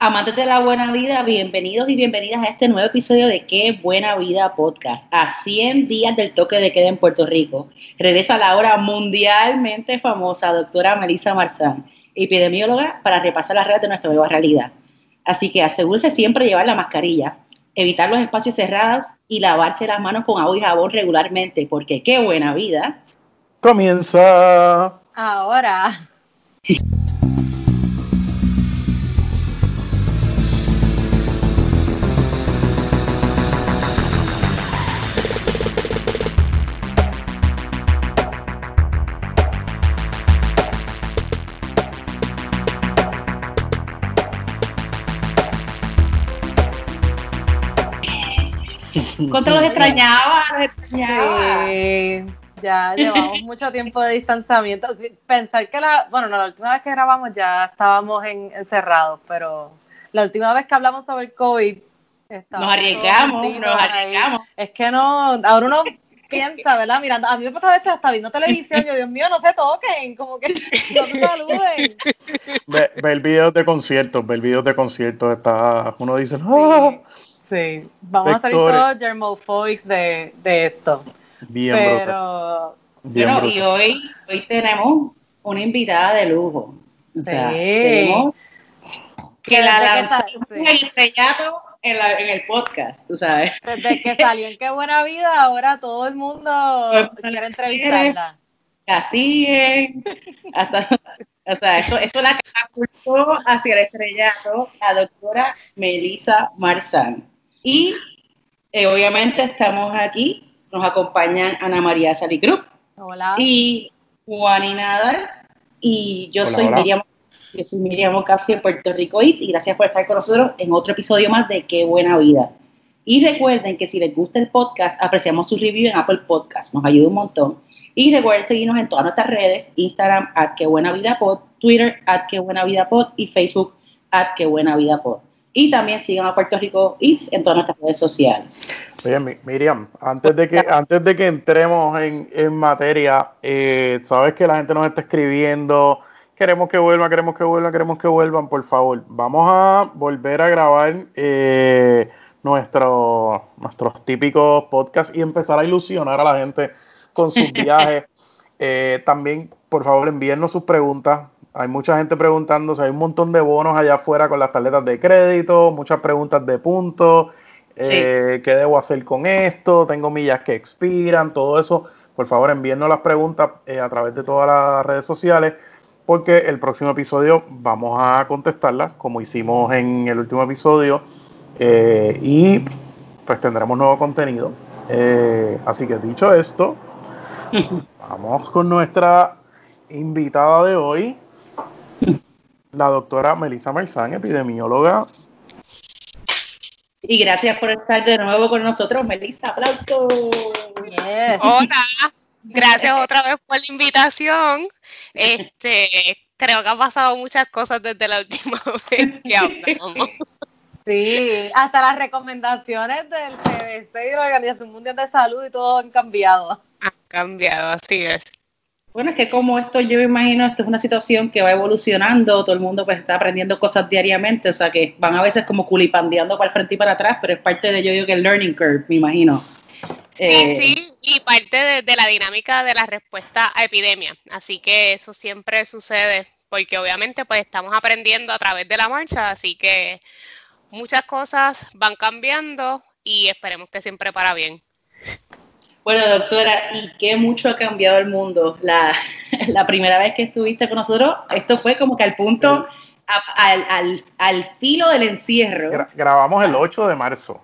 Amantes de la buena vida, bienvenidos y bienvenidas a este nuevo episodio de Qué Buena Vida Podcast. A 100 días del toque de queda en Puerto Rico, regresa la ahora mundialmente famosa doctora Melissa Marzán, epidemióloga, para repasar las redes de nuestra nueva realidad. Así que asegúrese siempre llevar la mascarilla, evitar los espacios cerrados y lavarse las manos con agua y jabón regularmente, porque qué buena vida. Comienza. Ahora. Contra los extrañaba, los extrañaba. Sí, ya llevamos mucho tiempo de distanciamiento. Pensar que la, bueno, no, la última vez que grabamos ya estábamos en, encerrados, pero la última vez que hablamos sobre el COVID, nos arriesgamos, nos arriesgamos. Es que no, ahora uno piensa, ¿verdad? Mirando, a mí me pasa a veces hasta viendo televisión, yo, Dios mío, no se toquen, como que no se saluden. Ve, ve el video de conciertos, ve el video de conciertos, está, uno dice, ¡ah! Sí, vamos a salir todos germophobics de, de esto. Bien Pero, Bien Bueno, y hoy, hoy tenemos una invitada de lujo. O sea, Sí. tenemos que la lanzamos en el estrellato en, la- en el podcast, tú sabes. desde que salió en Qué Buena Vida, ahora todo el mundo quiere entrevistarla. La siguen, hasta, o sea, eso, eso la catapultó hacia el estrellato la doctora Melissa Marzán. Y eh, obviamente estamos aquí, nos acompañan Ana María Salicruz Hola. y Juan Nadal y yo Hola, soy hola. Miriam yo soy Miriam Ocasio de Puerto Rico Eats y gracias por estar con nosotros en otro episodio más de Qué Buena Vida. Y recuerden que si les gusta el podcast, apreciamos su review en Apple Podcast, nos ayuda un montón. Y recuerden seguirnos en todas nuestras redes, Instagram, at Qué Buena Vida Pod, Twitter, at Qué Buena Vida Pod y Facebook, at Qué Buena Vida Pod. Y también sigan a Puerto Rico Eats en todas nuestras redes sociales. Oye, Mi- Miriam, antes de que, antes de que entremos en, en materia, eh, sabes que la gente nos está escribiendo, queremos que vuelvan, queremos que vuelvan, queremos que vuelvan, por favor, vamos a volver a grabar eh, nuestro- nuestros típicos podcasts y empezar a ilusionar a la gente con sus viajes. Eh, también, por favor, envíennos sus preguntas. Hay mucha gente preguntándose, hay un montón de bonos allá afuera con las tarjetas de crédito, muchas preguntas de puntos. Eh, ¿Qué debo hacer con esto? Tengo millas que expiran, todo eso. Por favor, envíennos las preguntas eh, a través de todas las redes sociales, porque el próximo episodio vamos a contestarlas, como hicimos en el último episodio, eh, y pues tendremos nuevo contenido. Así que dicho esto, vamos con nuestra invitada de hoy, la doctora Melissa Marzán, epidemióloga Y gracias por estar de nuevo con nosotros, Melissa. ¡Aplausos! Yes. Hola, gracias otra vez por la invitación. Este, creo que han pasado muchas cosas desde la última vez que hablamos. Sí, hasta las recomendaciones del CDC y la Organización Mundial de Salud y todo han cambiado. Ha cambiado, así es. Bueno, es que como esto, yo me imagino, esto es una situación que va evolucionando, todo el mundo pues está aprendiendo cosas diariamente, o sea que van a veces como culipandeando para el frente y para atrás, pero es parte de yo digo que el learning curve, me imagino. Sí, Eh, sí, y parte de, de la dinámica de la respuesta a epidemia. Así que eso siempre sucede, porque obviamente pues estamos aprendiendo a través de la marcha, así que muchas cosas van cambiando y esperemos que siempre para bien. Bueno, doctora, ¿y qué mucho ha cambiado el mundo? La, la primera vez que estuviste con nosotros, esto fue como que al punto, a- al, al, al filo del encierro. Gra- grabamos el 8 de marzo.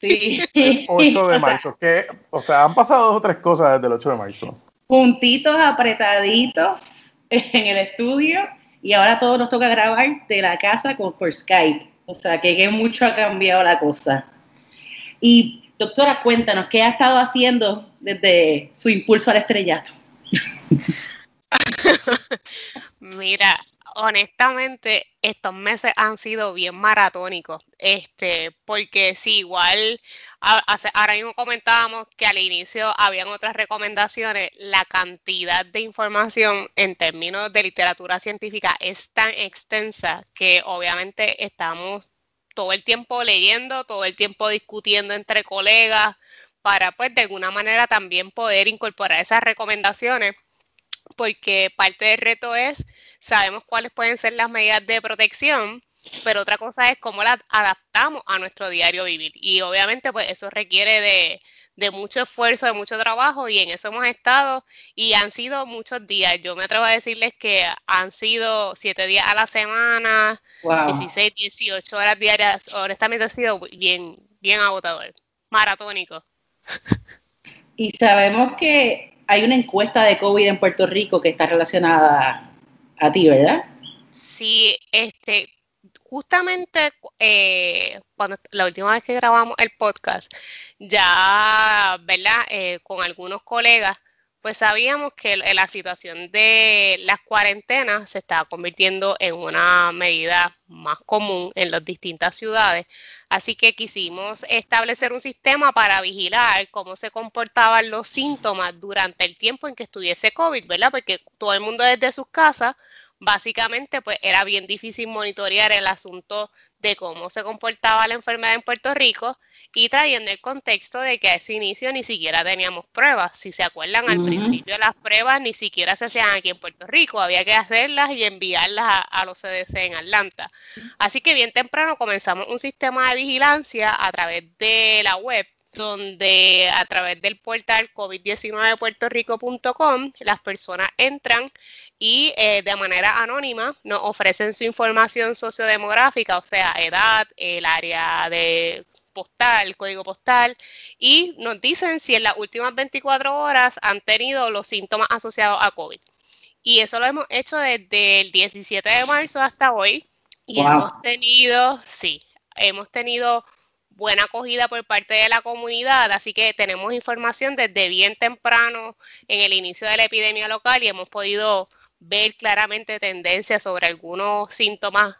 Sí. 8 O de sea, marzo. que, o sea, han pasado dos o tres cosas desde el 8 de marzo. juntitos, apretaditos en el estudio y ahora todo nos toca grabar de la casa con, por Skype. O sea, que, que mucho ha cambiado la cosa. Y doctora, cuéntanos, ¿qué ha estado haciendo desde su impulso al estrellato? Mira, honestamente, estos meses han sido bien maratónicos, este, porque si igual ahora mismo comentábamos que al inicio habían otras recomendaciones, la cantidad de información en términos de literatura científica es tan extensa que obviamente estamos todo el tiempo leyendo, todo el tiempo discutiendo entre colegas para pues de alguna manera también poder incorporar esas recomendaciones porque parte del reto es, sabemos cuáles pueden ser las medidas de protección, pero otra cosa es cómo las adaptamos a nuestro diario vivir. Y obviamente pues eso requiere de, mucho esfuerzo, de mucho trabajo y en eso hemos estado y han sido muchos días. Yo me atrevo a decirles que han sido siete días a la semana, 16, 18 horas diarias. Honestamente ha sido bien, bien agotador, maratónico. Y sabemos que hay una encuesta de COVID en Puerto Rico que está relacionada a ti, ¿verdad? Sí, este, justamente eh, cuando la última vez que grabamos el podcast, ya, ¿verdad? Eh, con algunos colegas pues sabíamos que la situación de las cuarentenas se estaba convirtiendo en una medida más común en las distintas ciudades. Así que quisimos establecer un sistema para vigilar cómo se comportaban los síntomas durante el tiempo en que estuviese COVID, ¿verdad? Porque todo el mundo desde sus casas básicamente pues era bien difícil monitorear el asunto de cómo se comportaba la enfermedad en Puerto Rico y trayendo el contexto de que a ese inicio ni siquiera teníamos pruebas. Si se acuerdan, al principio las pruebas ni siquiera se hacían aquí en Puerto Rico, había que hacerlas y enviarlas a, a los CDC en Atlanta. Así que bien temprano comenzamos un sistema de vigilancia a través de la web donde a través del portal covid19puertorico.com las personas entran y eh, de manera anónima nos ofrecen su información sociodemográfica, o sea, edad, el área de postal, código postal, y nos dicen si en las últimas 24 horas han tenido los síntomas asociados a COVID. Y eso lo hemos hecho desde el 17 de marzo hasta hoy. Y hemos tenido, sí, hemos tenido buena acogida por parte de la comunidad, así que tenemos información desde bien temprano en el inicio de la epidemia local y hemos podido ver claramente tendencias sobre algunos síntomas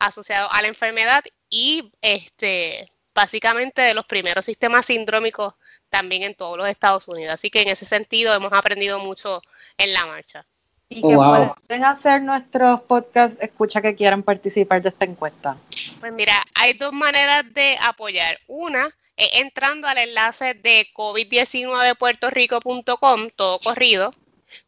asociados a la enfermedad y este básicamente de los primeros sistemas sindrómicos también en todos los Estados Unidos. Así que en ese sentido hemos aprendido mucho en la marcha. ¿Y que oh, pueden hacer nuestros podcast escucha que quieran participar de esta encuesta? Pues mira, hay dos maneras de apoyar. Una es entrando al enlace de covid19puertorico.com, todo corrido,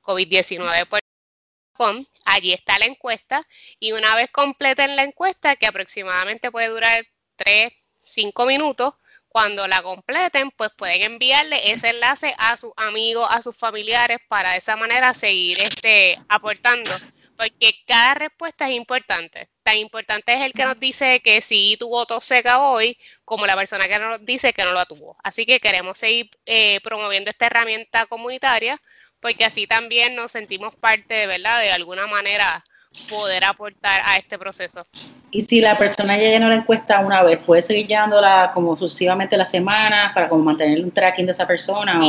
covid19puertorico.com, allí está la encuesta y una vez completen la encuesta, que aproximadamente puede durar 3, 5 minutos, cuando la completen, pues pueden enviarle ese enlace a sus amigos, a sus familiares, para de esa manera seguir este, aportando. Porque cada respuesta es importante. Tan importante es el que nos dice que sí tuvo tos seca hoy, como la persona que nos dice que no la tuvo. Así que queremos seguir eh, promoviendo esta herramienta comunitaria, porque así también nos sentimos parte, de verdad, de alguna manera poder aportar a este proceso. Y si la persona ya llenó la encuesta una vez, ¿puede seguir llenándola como sucesivamente la semana para como mantener un tracking de esa persona?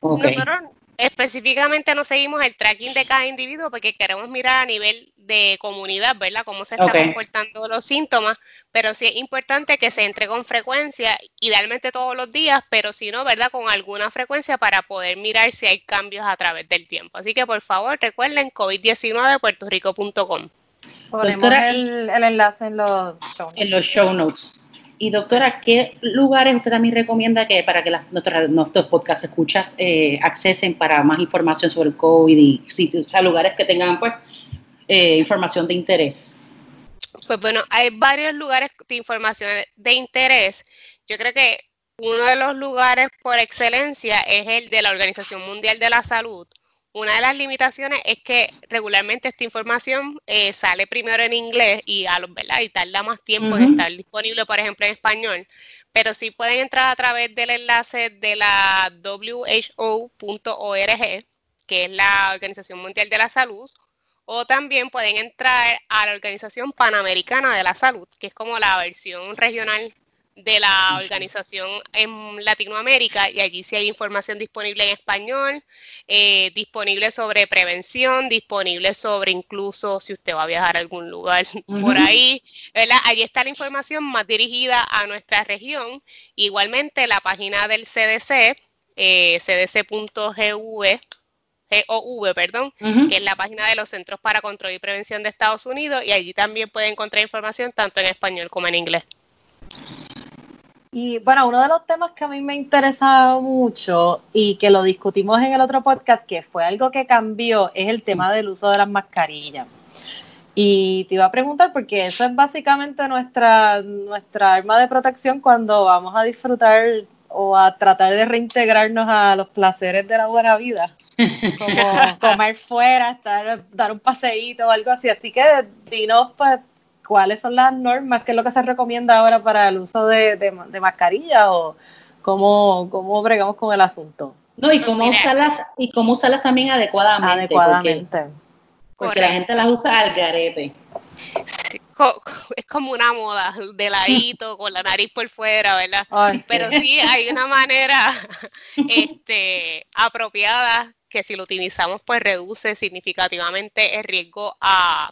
O, Nosotros específicamente no seguimos el tracking de cada individuo porque queremos mirar a nivel de comunidad, ¿verdad? Cómo se están comportando los síntomas, pero sí es importante que se entre con frecuencia, idealmente todos los días, pero si no, ¿verdad? Con alguna frecuencia para poder mirar si hay cambios a través del tiempo. Así que por favor recuerden covid19puertorico.com. Ponemos el, el, enlace en los show notes. En los show notes. Y doctora, ¿qué lugares usted también recomienda que para que nuestros, nuestros podcast escuchas eh, accesen para más información sobre el COVID y sitios, o sea, lugares que tengan pues eh, información de interés? Pues bueno, hay varios lugares de información de interés. Yo creo que uno de los lugares por excelencia es el de la Organización Mundial de la Salud, una de las limitaciones es que regularmente esta información eh, sale primero en inglés y, a los, ¿verdad? y tarda más tiempo en estar disponible, por ejemplo, en español. Pero sí pueden entrar a través del enlace de la WHO.org, que es la Organización Mundial de la Salud, o también pueden entrar a la Organización Panamericana de la Salud, que es como la versión regional de la organización en Latinoamérica y allí sí hay información disponible en español, eh, disponible sobre prevención, disponible sobre incluso si usted va a viajar a algún lugar por ahí, ¿verdad? Allí está la información más dirigida a nuestra región. Igualmente la página del CDC, eh, cdc.gov, GOV, perdón, que es la página de los Centros para Control y Prevención de Estados Unidos y allí también puede encontrar información tanto en español como en inglés. Y bueno, uno de los temas que a mí me interesaba mucho y que lo discutimos en el otro podcast, que fue algo que cambió, es el tema del uso de las mascarillas. Y te iba a preguntar, porque eso es básicamente nuestra, nuestra arma de protección cuando vamos a disfrutar o a tratar de reintegrarnos a los placeres de la buena vida, como comer fuera, estar, dar un paseíto o algo así. Así que dinos, pues, cuáles son las normas, qué es lo que se recomienda ahora para el uso de, de, mascarilla o cómo, cómo bregamos con el asunto. No, y cómo usarlas, y cómo usarlas también adecuadamente. Adecuadamente. Porque, la gente las usa al garete. es como una moda, de ladito, con la nariz por fuera, ¿verdad? Pero sí hay una manera este, apropiada que si lo utilizamos, pues reduce significativamente el riesgo a,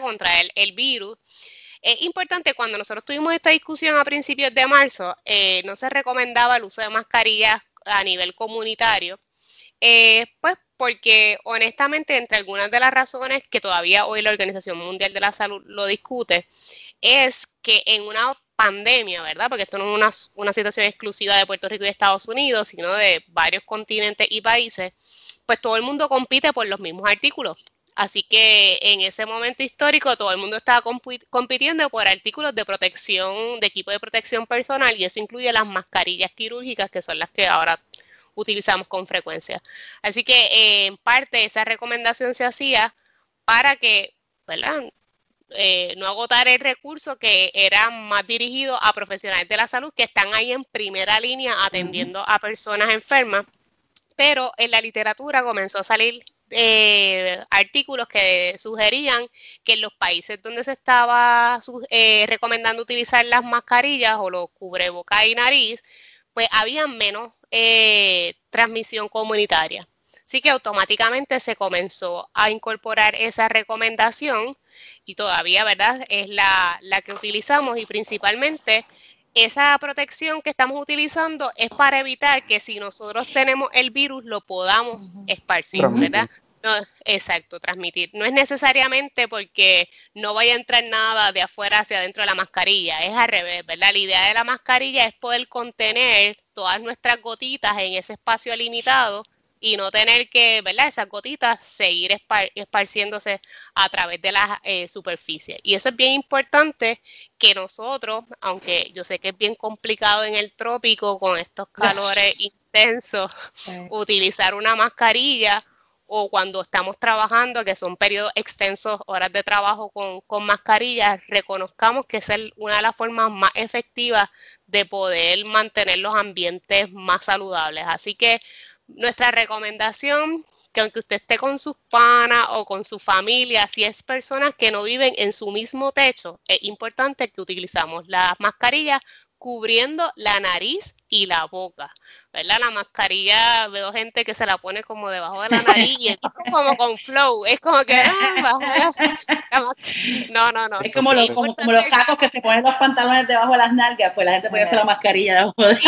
contra el, el virus. Es importante, cuando nosotros tuvimos esta discusión a principios de marzo, eh, no se recomendaba el uso de mascarillas a nivel comunitario, eh, pues porque honestamente entre algunas de las razones que todavía hoy la Organización Mundial de la Salud lo discute, es que en una pandemia, ¿verdad? Porque esto no es una, una situación exclusiva de Puerto Rico y de Estados Unidos, sino de varios continentes y países, pues todo el mundo compite por los mismos artículos. Así que en ese momento histórico todo el mundo estaba compitiendo por artículos de protección, de equipo de protección personal y eso incluye las mascarillas quirúrgicas que son las que ahora utilizamos con frecuencia. Así que eh, en parte esa recomendación se hacía para que, ¿verdad? Eh, no agotar el recurso que era más dirigido a profesionales de la salud que están ahí en primera línea atendiendo a personas enfermas, pero en la literatura comenzó a salir eh, artículos que sugerían que en los países donde se estaba eh, recomendando utilizar las mascarillas o los cubrebocas y nariz, pues había menos eh, transmisión comunitaria. Así que automáticamente se comenzó a incorporar esa recomendación y todavía, ¿verdad? Es la, la que utilizamos y principalmente esa protección que estamos utilizando es para evitar que si nosotros tenemos el virus lo podamos esparcir, ¿verdad? No, exacto, transmitir. No es necesariamente porque no vaya a entrar nada de afuera hacia adentro de la mascarilla, es al revés, ¿verdad? La idea de la mascarilla es poder contener todas nuestras gotitas en ese espacio limitado y no tener que, ¿verdad? Esas gotitas seguir esparciéndose a través de la eh, superficie. Y eso es bien importante que nosotros, aunque yo sé que es bien complicado en el trópico con estos calores intensos, utilizar una mascarilla o cuando estamos trabajando, que son periodos extensos, horas de trabajo con, con mascarillas, reconozcamos que es una de las formas más efectivas de poder mantener los ambientes más saludables. Así que nuestra recomendación, que aunque usted esté con sus panas o con su familia, si es personas que no viven en su mismo techo, es importante que utilizamos las mascarillas cubriendo la nariz y la boca, ¿verdad? La mascarilla, veo gente que se la pone como debajo de la nariz y es como con flow, es como que, ah, no, no, no. Es como, los, como, los sacos que se ponen los pantalones debajo de las nalgas, pues la gente puede hacer la mascarilla debajo de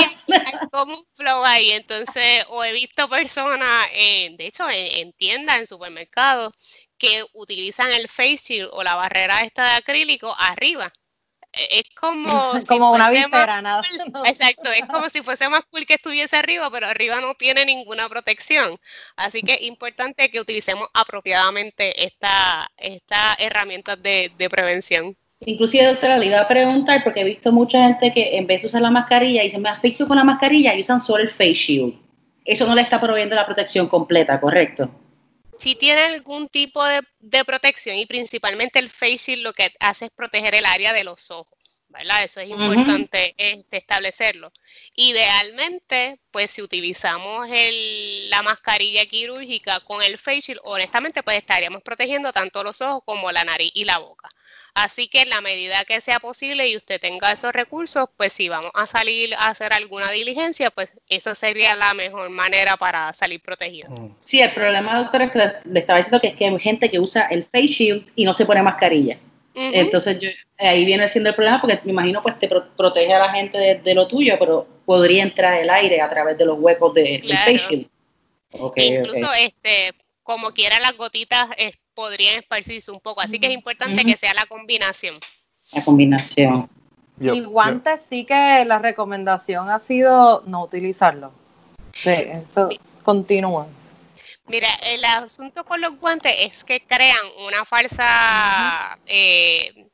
como un flow ahí, entonces, o he visto personas, de hecho, en, en tiendas, en supermercados, que utilizan el face shield o la barrera esta de acrílico arriba es como, como una visera, nada. Exacto, es como si fuese más cool que estuviese arriba, pero arriba no tiene ninguna protección. Así que es importante que utilicemos apropiadamente estas esta herramientas de, de prevención. Inclusive, doctora, le iba a preguntar, porque he visto mucha gente que en vez de usar la mascarilla y se me asfixio con la mascarilla y usan solo el face shield. Eso no le está proveyendo la protección completa, ¿correcto? Si tiene algún tipo de, protección y principalmente el face shield lo que hace es proteger el área de los ojos. ¿verdad? Eso es importante este, establecerlo. Idealmente, pues si utilizamos el, la mascarilla quirúrgica con el face shield, honestamente, pues estaríamos protegiendo tanto los ojos como la nariz y la boca. Así que en la medida que sea posible y usted tenga esos recursos, pues si vamos a salir a hacer alguna diligencia, pues esa sería la mejor manera para salir protegido. Mm. Sí, el problema, doctor, es que le estaba diciendo que es que hay gente que usa el face shield y no se pone mascarilla. Entonces yo, ahí viene siendo el problema porque me imagino pues te protege a la gente de, lo tuyo, pero podría entrar el aire a través de los huecos del face shield. Incluso este como quiera las gotitas eh, podrían esparcirse un poco, así que es importante que sea la combinación. La combinación. y guantes sí que la recomendación ha sido no utilizarlo. Sí, eso continúa. Mira, el asunto con los guantes es que crean una falsa eh,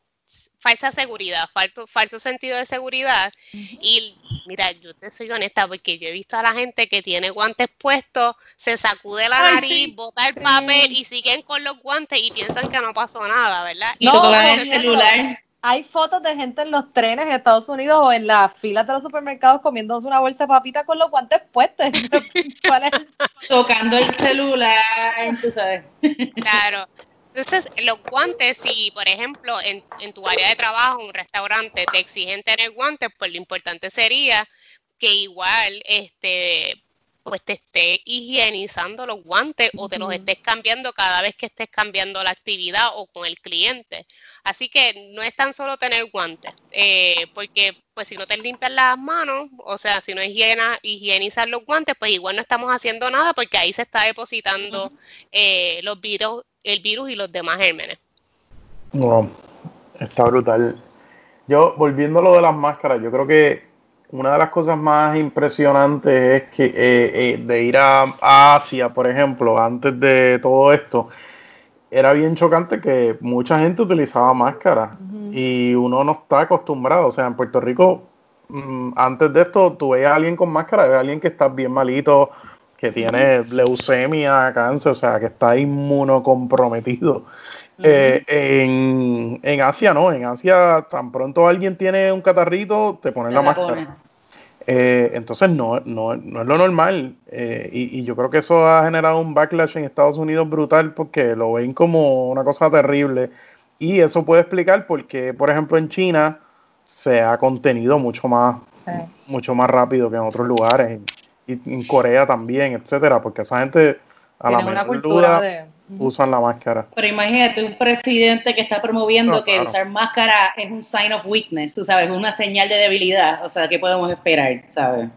falsa seguridad, falso, falso sentido de seguridad. Y mira, yo te soy honesta porque yo he visto a la gente que tiene guantes puestos, se sacude la nariz, bota el papel y siguen con los guantes y piensan que no pasó nada, ¿verdad? Y no, el celular. Hay fotos de gente en los trenes de Estados Unidos o en las filas de los supermercados comiéndose una bolsa de papita con los guantes puestos. Tocando el celular, tú sabes. Claro. Entonces, los guantes, si por ejemplo en, tu área de trabajo, un restaurante, te exigen tener guantes, pues lo importante sería que igual este pues te esté higienizando los guantes o te los estés cambiando cada vez que estés cambiando la actividad o con el cliente. Así que no es tan solo tener guantes, eh, porque pues si no te limpias las manos, o sea, si no higiena, higienizar los guantes, pues igual no estamos haciendo nada porque ahí se está depositando eh, los virus el virus y los demás gérmenes. No, está brutal. Yo, volviendo a lo de las máscaras, yo creo que una de las cosas más impresionantes es que eh, eh, de ir a, Asia, por ejemplo, antes de todo esto, era bien chocante que mucha gente utilizaba máscaras y uno no está acostumbrado. O sea, en Puerto Rico, mm, antes de esto, tú veías a alguien con máscara, veías a alguien que está bien malito, que tiene leucemia, cáncer, o sea, que está inmunocomprometido. Eh, en, Asia no, en Asia tan pronto alguien tiene un catarrito, te ponen la, máscara. Eh, entonces no, no, no, es lo normal. Eh, y, y, yo creo que eso ha generado un backlash en Estados Unidos brutal porque lo ven como una cosa terrible. Y eso puede explicar por qué, por ejemplo, en China se ha contenido mucho más, mucho más rápido que en otros lugares y en Corea también, etcétera, porque esa gente a la menor duda usan la máscara. Pero imagínate un presidente que está promoviendo que usar máscara es un sign of weakness, tú sabes, una señal de debilidad, o sea, ¿qué podemos esperar, sabes?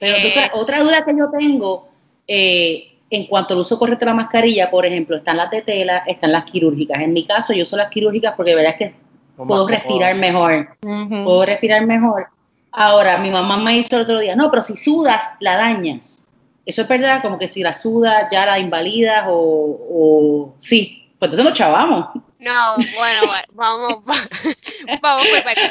Pero eh. otra duda que yo tengo, eh, en cuanto al uso correcto de la mascarilla, por ejemplo, están las de tela, están las quirúrgicas. En mi caso, yo uso las quirúrgicas porque de verdad es que puedo respirar mejor. Puedo respirar mejor. Ahora, mi mamá me hizo el otro día, no, pero si sudas, la dañas. Eso es verdad, como que si la sudas, ya la invalidas o, sí. Pues entonces nos chavamos. No, bueno, vamos, vamos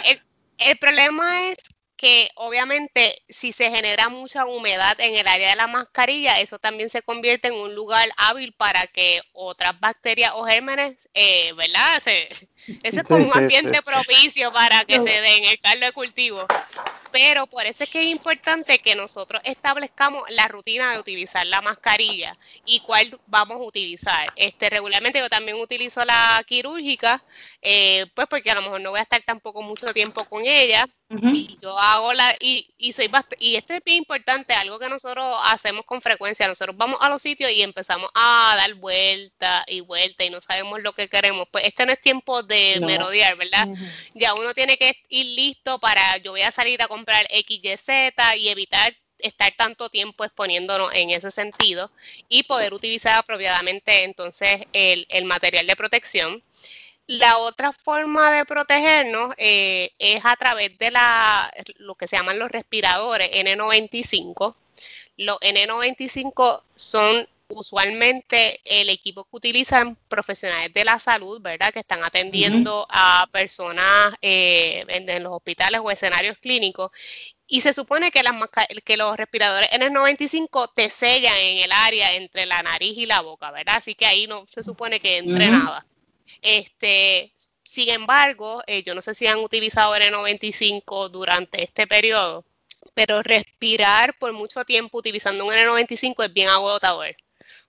El, el problema es que obviamente si se genera mucha humedad en el área de la mascarilla, eso también se convierte en un lugar hábil para que otras bacterias o gérmenes, eh, ¿verdad? Ese es como un ambiente propicio para que se den el caldo de cultivo. Pero por eso es que es importante que nosotros establezcamos la rutina de utilizar la mascarilla y cuál vamos a utilizar. Este, regularmente yo también utilizo la quirúrgica, eh, pues porque a lo mejor no voy a estar tampoco mucho tiempo con ella. Y yo hago la, y, y soy y esto es bien importante, algo que nosotros hacemos con frecuencia, nosotros vamos a los sitios y empezamos a dar vuelta y vuelta y no sabemos lo que queremos, pues este no es tiempo de merodear, ¿verdad? Ya uno tiene que ir listo para, yo voy a salir a comprar X, Y, Z y evitar estar tanto tiempo exponiéndonos en ese sentido y poder utilizar apropiadamente entonces el, el material de protección. La otra forma de protegernos eh, es a través de la, lo que se llaman los respiradores N95. Los N95 son usualmente el equipo que utilizan profesionales de la salud, ¿verdad? Que están atendiendo a personas eh, en, los hospitales o escenarios clínicos. Y se supone que, las, que los respiradores N95 te sellan en el área entre la nariz y la boca, ¿verdad? Así que ahí no se supone que entre nada. Este, sin embargo, eh, yo no sé si han utilizado N95 durante este periodo, pero respirar por mucho tiempo utilizando un N95 es bien agotador.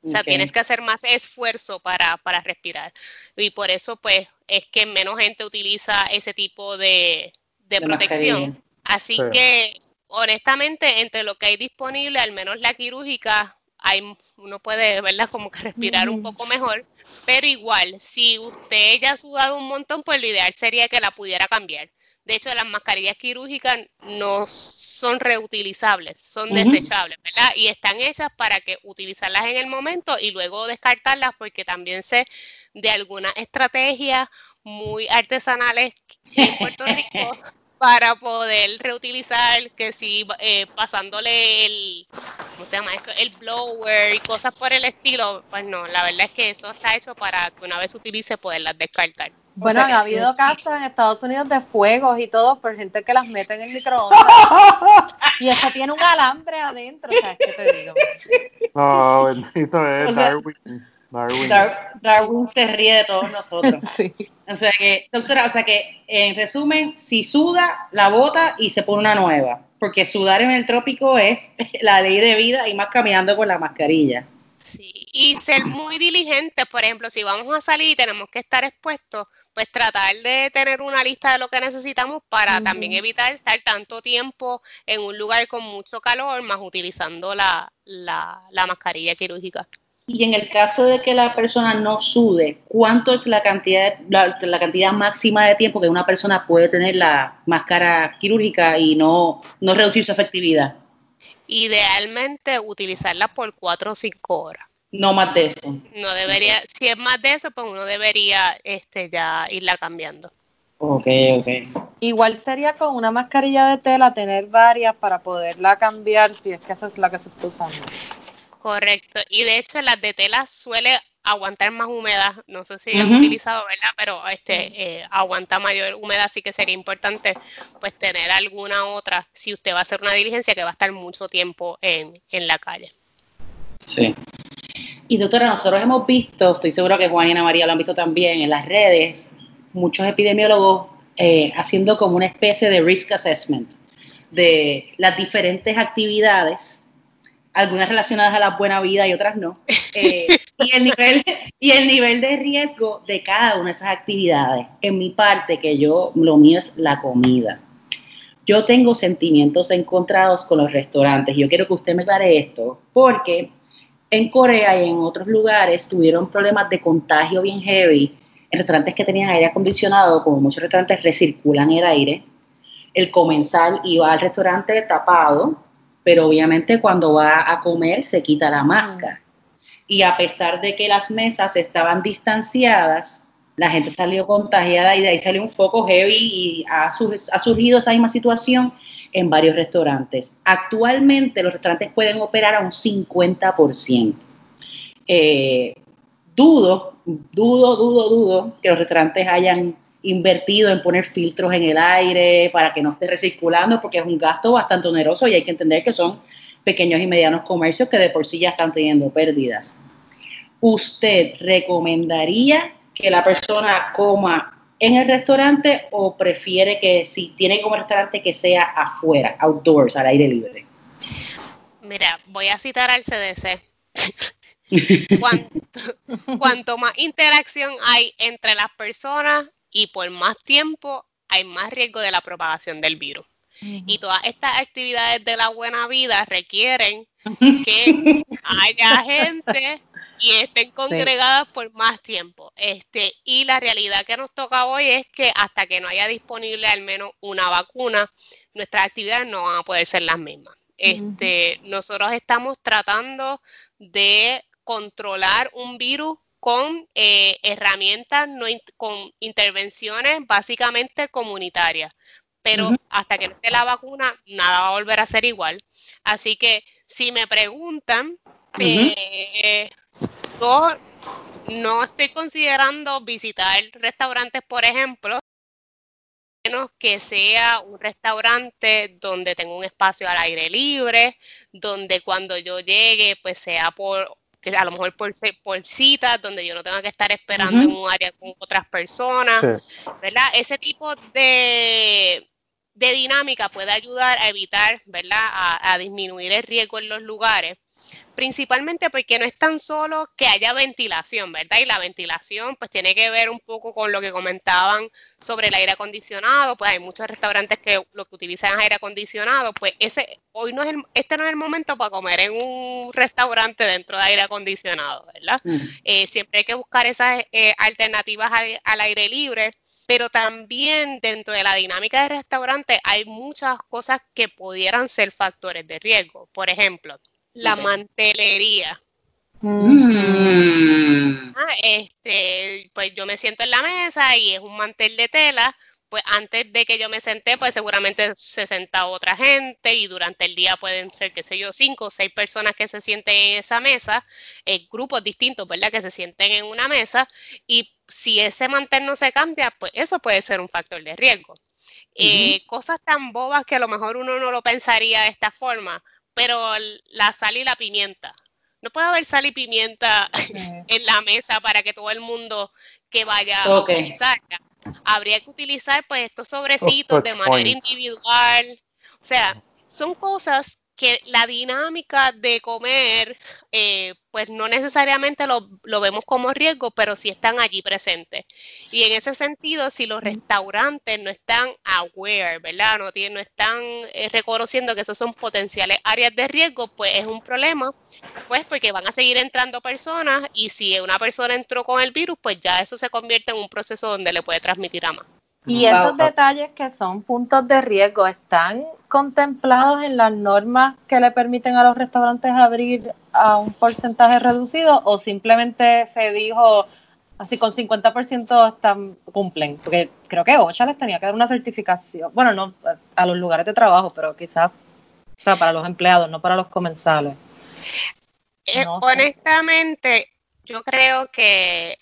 O sea, tienes que hacer más esfuerzo para, para respirar. Y por eso, pues, es que menos gente utiliza ese tipo de, de, protección. Así que, honestamente, entre lo que hay disponible, al menos la quirúrgica, hay, uno puede, ¿verdad? Como que respirar un poco mejor. Pero igual, si usted ya ha sudado un montón, pues lo ideal sería que la pudiera cambiar. De hecho, las mascarillas quirúrgicas no son reutilizables, son desechables, ¿verdad? Y están hechas para que utilizarlas en el momento y luego descartarlas porque también sé de algunas estrategias muy artesanales en Puerto Rico para poder reutilizar, que si eh, pasándole el, ¿cómo se llama? El blower y cosas por el estilo, pues no, la verdad es que eso está hecho para que una vez se utilice poderlas descartar. Bueno, ha habido casos en Estados Unidos de fuegos y todo por gente que las mete en el microondas. y eso tiene un alambre adentro, o sea, ¿qué te digo? No, bendito es Darwin. Darwin. Darwin se ríe de todos nosotros. O sea que, doctora, o sea que en resumen, si suda, la bota y se pone una nueva. Porque sudar en el trópico es la ley de vida y más caminando con la mascarilla. Sí, y ser muy diligentes, por ejemplo, si vamos a salir y tenemos que estar expuestos, pues tratar de tener una lista de lo que necesitamos para también evitar estar tanto tiempo en un lugar con mucho calor, más utilizando la, mascarilla quirúrgica. Y en el caso de que la persona no sude, ¿cuánto es la cantidad, la, cantidad máxima de tiempo que una persona puede tener la máscara quirúrgica y no, no reducir su efectividad? Idealmente utilizarla por cuatro o cinco horas. No más de eso. No debería, si es más de eso, pues uno debería este, ya irla cambiando. Ok, ok. Igual sería con una mascarilla de tela tener varias para poderla cambiar si es que esa es la que se está usando. Correcto. Y de hecho las de tela suele aguantar más humedad. No sé si han utilizado, ¿verdad? Pero este eh, aguanta mayor humedad, así que sería importante pues tener alguna otra si usted va a hacer una diligencia que va a estar mucho tiempo en, en la calle. Sí. Y doctora, nosotros hemos visto, estoy seguro que Juan y Ana María lo han visto también en las redes, muchos epidemiólogos eh, haciendo como una especie de risk assessment de las diferentes actividades, algunas relacionadas a la buena vida y otras no, eh, y, el nivel, y el nivel de riesgo de cada una de esas actividades. En mi parte, que yo, lo mío es la comida. Yo tengo sentimientos encontrados con los restaurantes. Yo quiero que usted me aclare esto, porque en Corea y en otros lugares tuvieron problemas de contagio bien heavy en restaurantes que tenían aire acondicionado, como muchos restaurantes recirculan el aire. El comensal iba al restaurante tapado, pero obviamente cuando va a comer se quita la máscara. Y a pesar de que las mesas estaban distanciadas, la gente salió contagiada y de ahí salió un foco heavy y ha, ha surgido esa misma situación en varios restaurantes. Actualmente los restaurantes pueden operar a un 50%. Eh, dudo, dudo, dudo, dudo que los restaurantes hayan invertido en poner filtros en el aire para que no esté recirculando, porque es un gasto bastante oneroso y hay que entender que son pequeños y medianos comercios que de por sí ya están teniendo pérdidas. ¿Usted recomendaría que la persona coma en el restaurante o prefiere que si tiene como restaurante que sea afuera, outdoors, al aire libre? Mira, voy a citar al CDC. cuanto, más interacción hay entre las personas y por más tiempo, hay más riesgo de la propagación del virus. Y todas estas actividades de la buena vida requieren que haya gente y estén congregadas por más tiempo. Este, y la realidad que nos toca hoy es que hasta que no haya disponible al menos una vacuna, nuestras actividades no van a poder ser las mismas. Este, Nosotros estamos tratando de controlar un virus con eh, herramientas, no con intervenciones básicamente comunitarias. Pero hasta que no esté la vacuna, nada va a volver a ser igual. Así que si me preguntan, eh, yo no estoy considerando visitar restaurantes, por ejemplo, menos que sea un restaurante donde tenga un espacio al aire libre, donde cuando yo llegue, pues sea por a lo mejor por, por citas, donde yo no tenga que estar esperando en un área con otras personas, ¿verdad? Ese tipo de, de dinámica puede ayudar a evitar, ¿verdad? A, a, disminuir el riesgo en los lugares. Principalmente porque no es tan solo que haya ventilación, ¿verdad? Y la ventilación pues tiene que ver un poco con lo que comentaban sobre el aire acondicionado, pues hay muchos restaurantes que lo que utilizan es aire acondicionado, pues ese hoy no es el, este no es el momento para comer en un restaurante dentro de aire acondicionado, ¿verdad? Eh, siempre hay que buscar esas eh, alternativas al, aire libre pero también dentro de la dinámica de restaurante hay muchas cosas que pudieran ser factores de riesgo. Por ejemplo, la mantelería. Mm. Ah, este, pues yo me siento en la mesa y es un mantel de tela. Pues antes de que yo me senté, pues seguramente se senta otra gente y durante el día pueden ser, qué sé yo, cinco o seis personas que se sienten en esa mesa, eh, grupos distintos, ¿verdad? Que se sienten en una mesa y si ese mantel no se cambia, pues eso puede ser un factor de riesgo. Eh, cosas tan bobas que a lo mejor uno no lo pensaría de esta forma, pero la sal y la pimienta. No puede haber sal y pimienta en la mesa para que todo el mundo que vaya a utilizarla. Habría que utilizar pues estos sobrecitos de manera individual. O sea, son cosas que la dinámica de comer, eh, pues no necesariamente lo, vemos como riesgo, pero sí están allí presentes. Y en ese sentido, si los restaurantes no están aware, ¿verdad? No, tienen, no están eh, reconociendo que esos son potenciales áreas de riesgo, pues es un problema, pues porque van a seguir entrando personas y si una persona entró con el virus, pues ya eso se convierte en un proceso donde le puede transmitir a más. Y esos detalles que son puntos de riesgo están contemplados en las normas que le permiten a los restaurantes abrir a un porcentaje reducido o simplemente se dijo así con 50% están cumplen? Porque creo que OSHA les tenía que dar una certificación, bueno, no a los lugares de trabajo, pero quizás para los empleados, no para los comensales. Eh, honestamente, yo creo que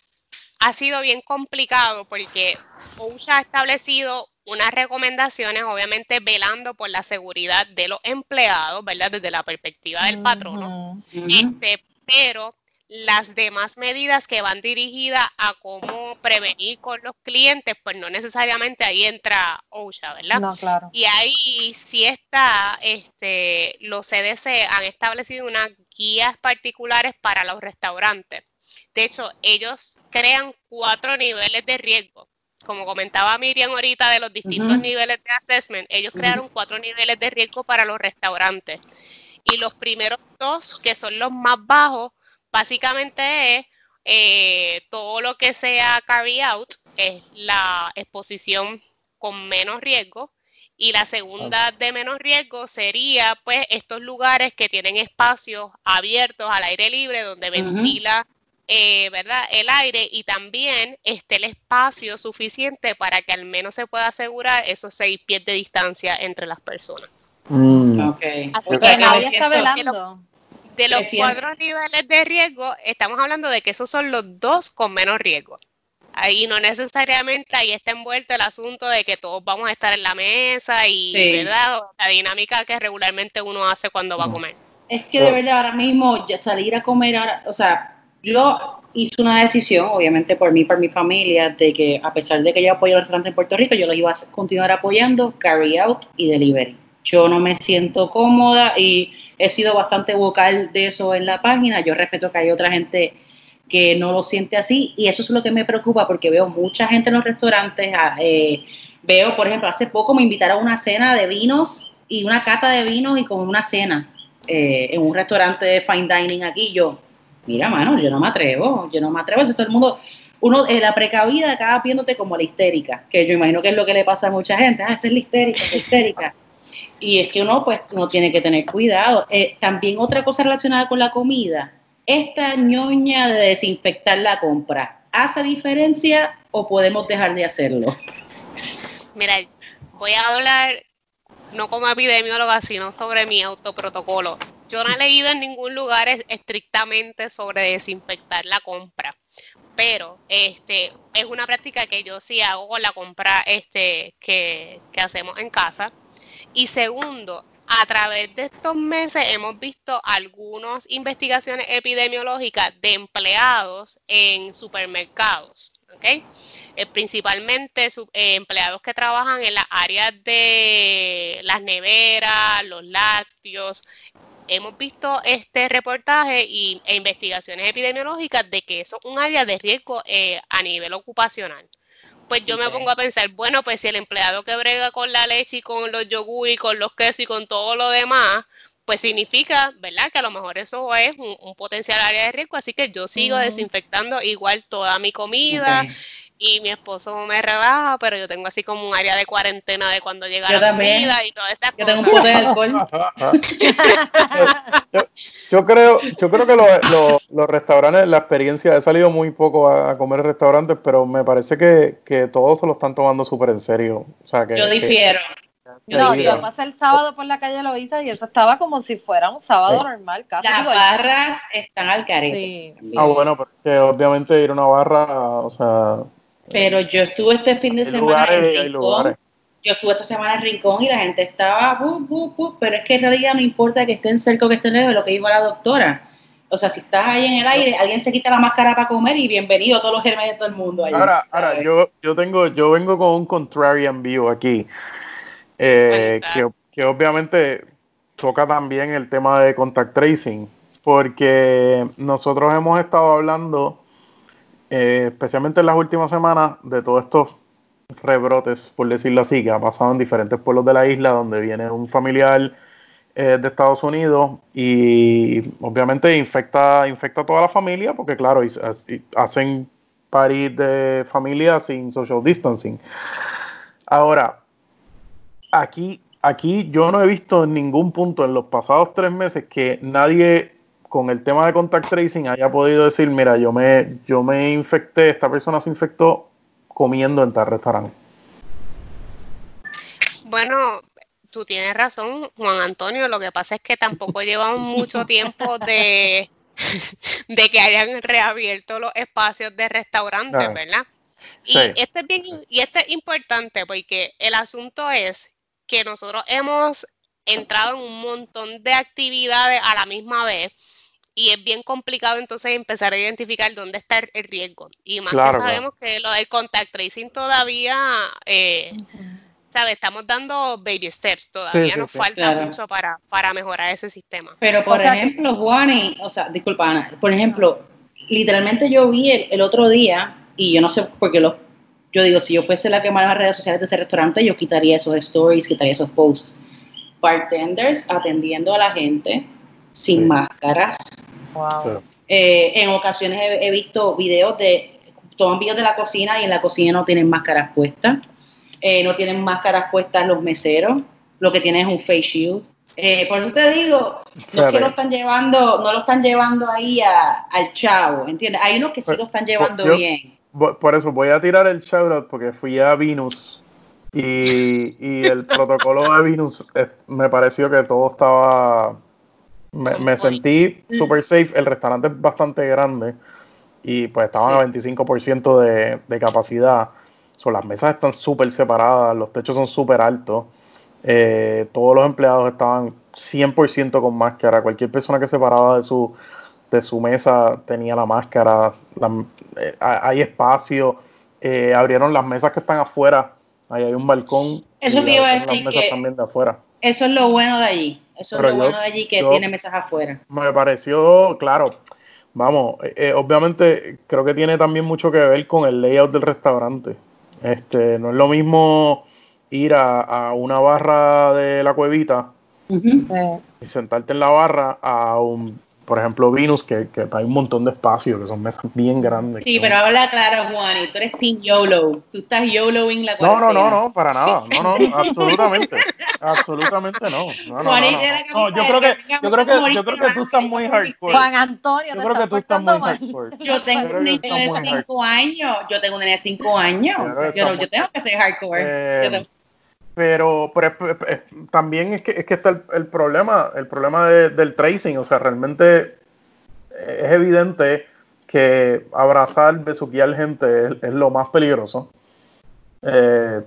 ha sido bien complicado porque OSHA ha establecido unas recomendaciones, obviamente velando por la seguridad de los empleados, ¿verdad? Desde la perspectiva del patrono. Este, pero las demás medidas que van dirigidas a cómo prevenir con los clientes, pues no necesariamente ahí entra OSHA, ¿verdad? No, claro. Y ahí sí está, este, los CDC han establecido unas guías particulares para los restaurantes. De hecho, ellos crean cuatro niveles de riesgo. Como comentaba Miriam ahorita de los distintos niveles de assessment, ellos crearon cuatro niveles de riesgo para los restaurantes. Y los primeros dos, que son los más bajos, básicamente es eh, todo lo que sea carry out, es la exposición con menos riesgo. Y la segunda de menos riesgo sería pues estos lugares que tienen espacios abiertos al aire libre donde ventila eh, ¿verdad? El aire y también esté el espacio suficiente para que al menos se pueda asegurar esos seis pies de distancia entre las personas. Mm. Así que nadie está velando. De los cuatro niveles de riesgo, estamos hablando de que esos son los dos con menos riesgo. Ahí no necesariamente ahí está envuelto el asunto de que todos vamos a estar en la mesa y ¿verdad? la dinámica que regularmente uno hace cuando va a comer. Es que de verdad ahora mismo ya salir a comer, ahora, o sea, yo hice una decisión, obviamente por mí, por mi familia, de que a pesar de que yo apoyo los restaurantes en Puerto Rico, yo los iba a continuar apoyando, carry out y delivery. Yo no me siento cómoda y he sido bastante vocal de eso en la página. Yo respeto que hay otra gente que no lo siente así y eso es lo que me preocupa porque veo mucha gente en los restaurantes. Ah, eh, veo, por ejemplo, hace poco me invitaron a una cena de vinos y una cata de vinos y como una cena eh, en un restaurante de fine dining aquí. Yo, mira, mano, yo no me atrevo, yo no me atrevo, si todo el mundo, uno, eh, la precavida acaba viéndote como la histérica, que yo imagino que es lo que le pasa a mucha gente, ah, esa es la histérica, la histérica. Y es que uno, pues, uno tiene que tener cuidado. Eh, también otra cosa relacionada con la comida, esta ñoña de desinfectar la compra, ¿hace diferencia o podemos dejar de hacerlo? Mira, voy a hablar no como epidemióloga, sino sobre mi autoprotocolo. Yo no he leído en ningún lugar estrictamente sobre desinfectar la compra, pero este es una práctica que yo sí hago con la compra este, que, que hacemos en casa. Y segundo, a través de estos meses hemos visto algunas investigaciones epidemiológicas de empleados en supermercados. ¿okay? Eh, principalmente eh, empleados que trabajan en las áreas de las neveras, los lácteos, hemos visto este reportaje y, e investigaciones epidemiológicas de que eso es un área de riesgo eh, a nivel ocupacional. Pues yo me pongo a pensar, bueno, pues si el empleado que brega con la leche y con los yogur y con los quesos y con todo lo demás, pues significa, ¿verdad? Que a lo mejor eso es un, potencial área de riesgo, así que yo sigo desinfectando igual toda mi comida y mi esposo me relaja, pero yo tengo así como un área de cuarentena de cuando llega la comida y todas esas yo Tengo un poco de alcohol. yo, creo, yo creo que los, restaurantes, la experiencia, he salido muy poco a, comer en restaurantes, pero me parece que, que, todos se lo están tomando súper en serio. O sea, que, yo difiero. No, yo pasé el sábado por la calle Loiza y eso estaba como si fuera un sábado normal. Casi Las barras están al carete. Ah, bueno, porque obviamente ir a una barra, o sea... Pero yo estuve este fin de semana en Rincón. Yo estuve esta semana en Rincón y la gente estaba, pero es que en realidad no importa que estén cerca o que estén lejos, lo que dijo la doctora. O sea, si estás ahí en el aire, alguien se quita la máscara para comer y bienvenido a todos los germes de todo el mundo. ahora, ahora yo, yo tengo, yo vengo con un contrarian view aquí. Eh, que, obviamente toca también el tema de contact tracing, porque nosotros hemos estado hablando, eh, especialmente en las últimas semanas, de todos estos rebrotes, por decirlo así, que ha pasado en diferentes pueblos de la isla, donde viene un familiar eh, de Estados Unidos y obviamente infecta, infecta a toda la familia, porque claro, hacen paris de familia sin social distancing. Ahora, aquí, aquí yo no he visto en ningún punto en los pasados tres meses que nadie con el tema de contact tracing haya podido decir, mira, yo me, yo me infecté, esta persona se infectó comiendo en tal restaurante. Bueno, tú tienes razón, Juan Antonio. Lo que pasa es que tampoco llevamos mucho tiempo de, de que hayan reabierto los espacios de restaurantes, ¿verdad? Y, este es bien, y este es importante porque el asunto es que nosotros hemos entrado en un montón de actividades a la misma vez y es bien complicado entonces empezar a identificar dónde está el, riesgo. Y más que sabemos que lo del contact tracing todavía, eh, Estamos dando baby steps, todavía nos falta mucho para, para mejorar ese sistema. Pero por ejemplo, Juani, o sea, disculpa Ana, por ejemplo, literalmente yo vi el, otro día, y yo no sé por qué los yo digo, si yo fuese la que maneja las redes sociales de ese restaurante, yo quitaría esos stories, quitaría esos posts. Bartenders atendiendo a la gente sin máscaras. Wow. Eh, en ocasiones he, visto videos de, toman videos de la cocina y en la cocina no tienen máscaras puestas. Eh, no tienen máscaras puestas los meseros. Lo que tienen es un face shield. Eh, por eso te digo, no es que lo están llevando, no lo están llevando ahí al chavo, ¿entiendes? Hay unos que sí pues, lo están llevando pues, bien por eso voy a tirar el shoutout porque fui a Venus y, el protocolo de Venus me pareció que todo estaba. Me, sentí super safe. El restaurante es bastante grande y pues estaban a 25% de, de capacidad. las mesas están súper separadas, los techos son súper altos. Eh, todos los empleados estaban 100% con máscara. Cualquier persona que se paraba de su, de su mesa tenía la máscara, eh, hay espacio, eh, abrieron las mesas que están afuera, ahí hay un balcón. Eso te iba a decir que también de afuera. Eso es lo bueno de allí, eso es lo bueno de allí que tiene mesas afuera. Me pareció, claro, vamos, eh, obviamente creo que tiene también mucho que ver con el layout del restaurante. Este, no es lo mismo ir a, una barra de la cuevita y sentarte en la barra a un por ejemplo, Venus, que, que, hay un montón de espacio, que son mesas bien grandes. Sí, pero habla claro, Juan, y tú eres Team YOLO. Tú estás YOLOing la No, no, no, no, para nada. No, no, absolutamente. absolutamente no. no, no, no, yo creo que, yo creo que, yo creo que tú estás muy hardcore. Juan Antonio, yo creo que tú estás muy hardcore. Yo tengo un niño de 5 años. Yo tengo un niño de 5 años. Yo, yo tengo que ser hardcore. Eh, pero, también es que, es que está el, problema, el problema del tracing, o sea, realmente es evidente que abrazar, besuquear gente es, lo más peligroso. Eh,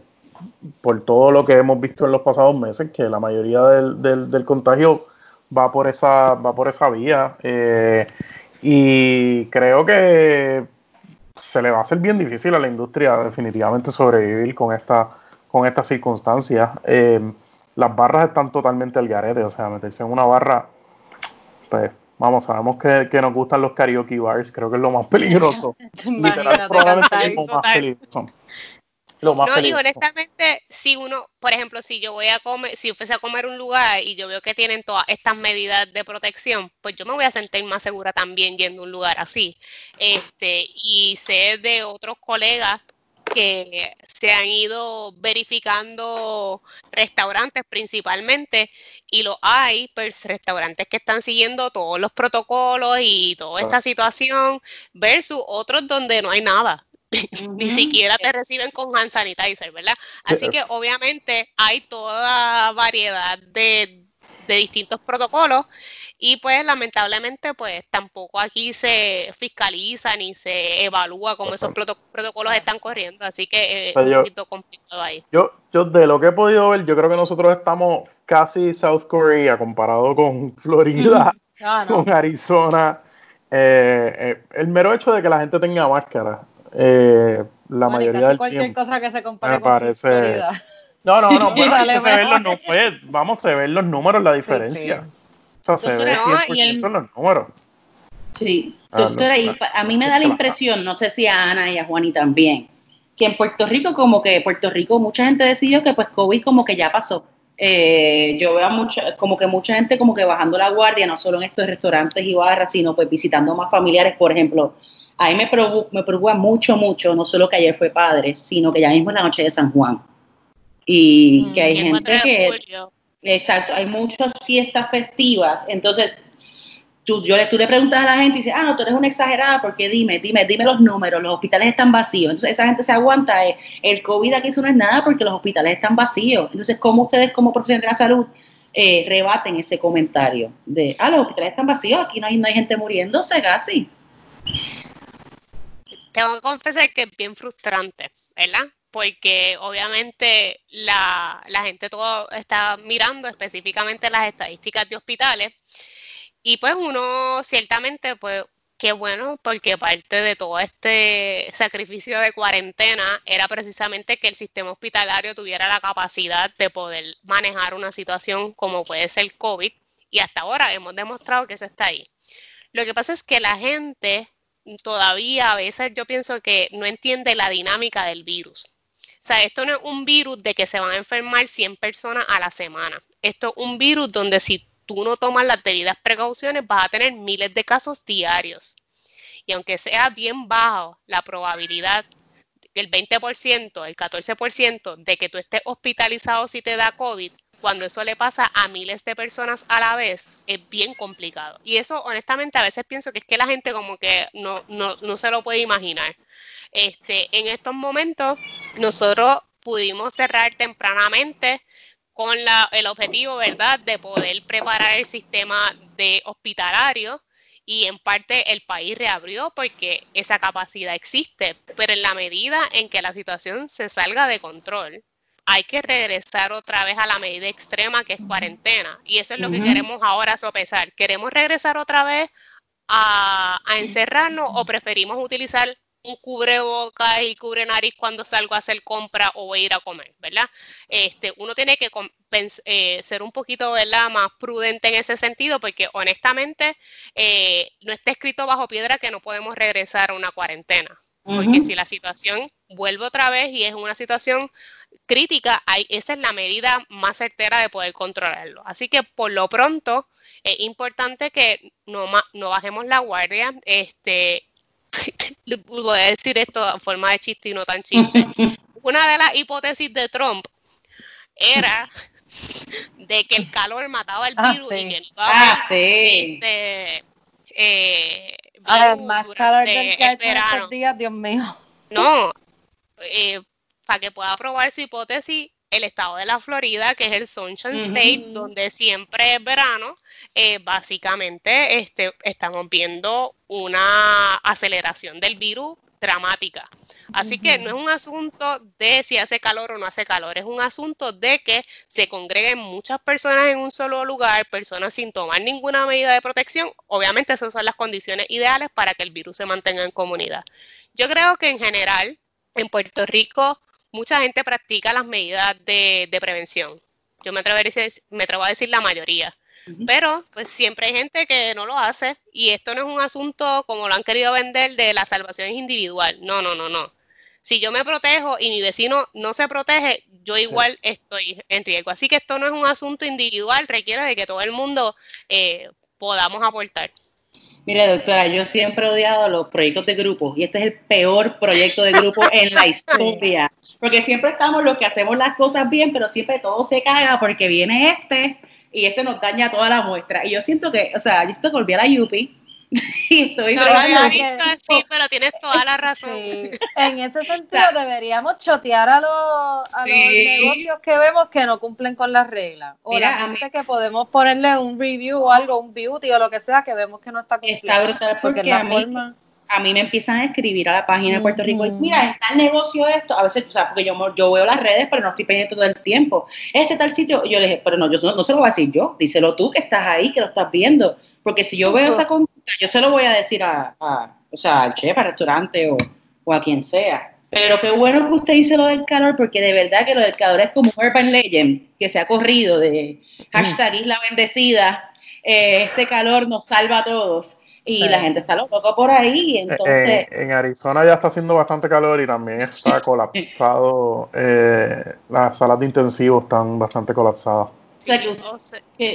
por todo lo que hemos visto en los pasados meses, que la mayoría del, contagio va por esa, va por esa vía. Eh, y creo que se le va a hacer bien difícil a la industria definitivamente sobrevivir con esta con estas circunstancias. Eh, las barras están totalmente al garete, o sea, meterse en una barra pues vamos, sabemos que, que nos gustan los karaoke bars, creo que es lo más peligroso. Literal, probablemente es lo más peligroso. Lo más no, y honestamente, si uno, por ejemplo, si yo voy a comer, si fuese a comer un lugar y yo veo que tienen todas estas medidas de protección, pues yo me voy a sentir más segura también yendo a un lugar así. Este, y sé de otros colegas que se han ido verificando restaurantes principalmente y lo hay, pues restaurantes que están siguiendo todos los protocolos y toda esta situación versus otros donde no hay nada. Ni siquiera te reciben con hand sanitizer, ¿verdad? Así que obviamente hay toda variedad de, de distintos protocolos y pues lamentablemente pues tampoco aquí se fiscaliza ni se evalúa cómo esos protocolos están corriendo, así que es un poquito complicado ahí. Yo, yo de lo que he podido ver, yo creo que nosotros estamos casi South Korea comparado con Florida, ah, con Arizona. Eh, eh, el mero hecho de que la gente tenga máscara, eh, la mayoría del cualquier cosa que se compare me parece... No, no, no, bueno, se ven los, pues, vamos a ver los números, la diferencia se ve 100% los números. Sí, ah, doctora, a mí me da la impresión, no sé si a Ana y a Juani también, que en Puerto Rico, como que Puerto Rico, mucha gente decidió que pues COVID como que ya pasó. Eh, yo veo mucha, como que mucha gente como que bajando la guardia, no solo en estos restaurantes y barras, sino pues visitando más familiares, por ejemplo. A mí me preocupa, me preocupa mucho, mucho, no solo que ayer fue padre, sino que ya mismo es la noche de San Juan. Y que hay mm, gente que... Exacto, hay muchas fiestas festivas, entonces tú, yo, tú le preguntas a la gente y dices, ah, no, tú eres una exagerada, porque dime, dime, dime los números, los hospitales están vacíos, entonces esa gente se aguanta, eh, el COVID aquí eso no es nada porque los hospitales están vacíos, entonces ¿cómo ustedes como profesionales de la salud eh, rebaten ese comentario de, ah, los hospitales están vacíos, aquí no hay, no hay gente muriéndose casi? Tengo que confesar que es bien frustrante, ¿verdad? Porque obviamente la, gente todo está mirando específicamente las estadísticas de hospitales y pues uno ciertamente pues qué bueno porque parte de todo este sacrificio de cuarentena era precisamente que el sistema hospitalario tuviera la capacidad de poder manejar una situación como puede ser COVID y hasta ahora hemos demostrado que eso está ahí. Lo que pasa es que la gente todavía a veces yo pienso que no entiende la dinámica del virus. Sea, esto no es un virus de que se van a enfermar 100 personas a la semana. Esto es un virus donde si tú no tomas las debidas precauciones vas a tener miles de casos diarios. Y aunque sea bien bajo la probabilidad del 20%, el 14% de que tú estés hospitalizado si te da COVID, cuando eso le pasa a miles de personas a la vez, es bien complicado. Y eso, honestamente, a veces pienso que es que la gente como que no, no, no se lo puede imaginar. Este, en estos momentos, nosotros pudimos cerrar tempranamente con el objetivo, ¿verdad?, de poder preparar el sistema de hospitalario y en parte el país reabrió porque esa capacidad existe, pero en la medida en que la situación se salga de control, hay que regresar otra vez a la medida extrema que es cuarentena. Y eso es lo que queremos ahora sopesar. ¿Queremos regresar otra vez a, a encerrarnos o preferimos utilizar un cubre boca y cubre nariz cuando salgo a hacer compra o voy a ir a comer, ¿verdad? Este, uno tiene que eh, ser un poquito, ¿verdad? Más prudente en ese sentido porque honestamente eh, no está escrito bajo piedra que no podemos regresar a una cuarentena. Porque si la situación vuelve otra vez y es una situación crítica, hay, esa es la medida más certera de poder controlarlo. Así que por lo pronto es importante que no, no bajemos la guardia este, voy a decir esto en forma de chiste y no tan chiste. Una de las hipótesis de Trump era de que el calor mataba el ah, virus y que no ah, sí. este, eh, más calor del que estos días, Dios mío. No, eh, para que pueda probar su hipótesis, el estado de la Florida, que es el Sunshine State, donde siempre es verano, eh, básicamente este, estamos viendo una aceleración del virus dramática. Así que no es un asunto de si hace calor o no hace calor, es un asunto de que se congreguen muchas personas en un solo lugar, personas sin tomar ninguna medida de protección. Obviamente esas son las condiciones ideales para que el virus se mantenga en comunidad. Yo creo que en general en Puerto Rico mucha gente practica las medidas de, prevención. Yo me atrevo, a decir, me atrevo a decir la mayoría. Pero pues siempre hay gente que no lo hace y esto no es un asunto como lo han querido vender de la salvación individual. No, no, no, no. Si yo me protejo y mi vecino no se protege, yo igual estoy en riesgo. Así que esto no es un asunto individual, requiere de que todo el mundo eh, podamos aportar. Mire, doctora, yo siempre he odiado los proyectos de grupo y este es el peor proyecto de grupo en la historia. Porque siempre estamos los que hacemos las cosas bien, pero siempre todo se caga porque viene este y ese nos daña toda la muestra. Y yo siento que, o sea, yo que volví a la Yupi y estoy no lo había visto así, pero tienes toda la razón. En ese sentido deberíamos chotear a los, a los negocios que vemos que no cumplen con las reglas. O Mira, la gente que podemos ponerle un review o algo, un beauty o lo que sea, que vemos que no está cumpliendo. Está brutal porque, a, mí, a mí me empiezan a escribir a la página de Puerto Rico y mira, está el negocio esto, a veces, o sea, porque yo, yo veo las redes, pero no estoy pendiente todo el tiempo. Este tal sitio, yo le dije, pero no, yo no, no se lo voy a decir yo, díselo tú que estás ahí, que lo estás viendo porque si yo veo esa conducta, yo se lo voy a decir a, o sea, al chef, al restaurante o, a quien sea. Pero qué bueno que usted dice lo del calor, porque de verdad que lo del calor es como Urban Legend, que se ha corrido de hashtag Isla Bendecida. Eh, este calor nos salva a todos. Y la gente está loco por ahí. Entonces... En, Arizona ya está haciendo bastante calor y también está colapsado. Eh, las salas de intensivos están bastante colapsadas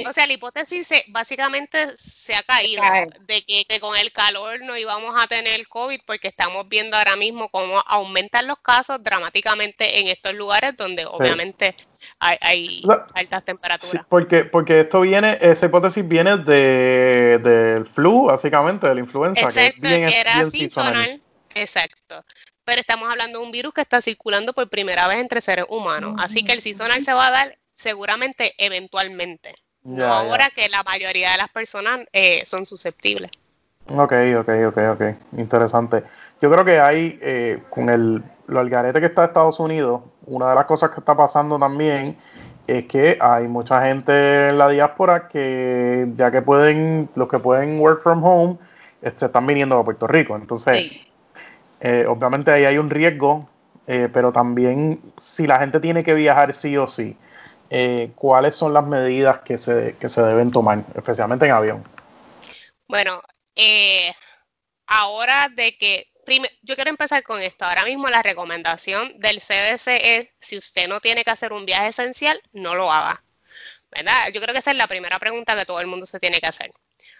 o, sea, la hipótesis básicamente se ha caído de que, con el calor no íbamos a tener COVID porque estamos viendo ahora mismo cómo aumentan los casos dramáticamente en estos lugares donde obviamente hay, altas temperaturas. porque, porque esto viene, esa hipótesis viene de, del flu, básicamente, de la influenza. Exacto, que, era Exacto pero estamos hablando de un virus que está circulando por primera vez entre seres humanos. Así que el seasonal se va a dar seguramente eventualmente. no ahora que la mayoría de las personas eh, son susceptibles. Ok, ok, ok, ok. Interesante. Yo creo que hay, eh, con el, lo algarete que está en Estados Unidos, una de las cosas que está pasando también es que hay mucha gente en la diáspora que ya que pueden, los que pueden work from home, se este, están viniendo a Puerto Rico. Entonces, eh, obviamente ahí hay un riesgo, pero también si la gente tiene que viajar sí o sí, eh, cuáles son las medidas que se, que se deben tomar, especialmente en avión. Bueno, eh, ahora de que, yo quiero empezar con esto, ahora mismo la recomendación del CDC es, si usted no tiene que hacer un viaje esencial, no lo haga. ¿verdad? Yo creo que esa es la primera pregunta que todo el mundo se tiene que hacer.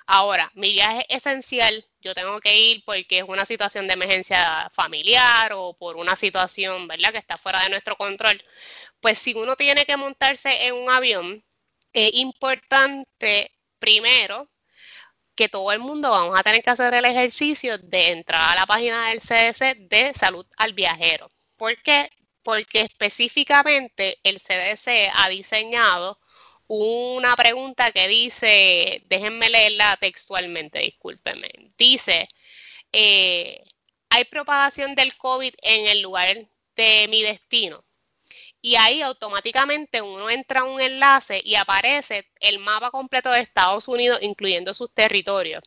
Ahora, mi viaje esencial, yo tengo que ir porque es una situación de emergencia familiar o por una situación, ¿verdad?, que está fuera de nuestro control. Pues si uno tiene que montarse en un avión, es importante primero que todo el mundo vamos a tener que hacer el ejercicio de entrar a la página del CDC de salud al viajero. ¿Por qué? Porque específicamente el CDC ha diseñado una pregunta que dice, déjenme leerla textualmente, discúlpenme, dice, eh, hay propagación del COVID en el lugar de mi destino. Y ahí automáticamente uno entra a un enlace y aparece el mapa completo de Estados Unidos, incluyendo sus territorios.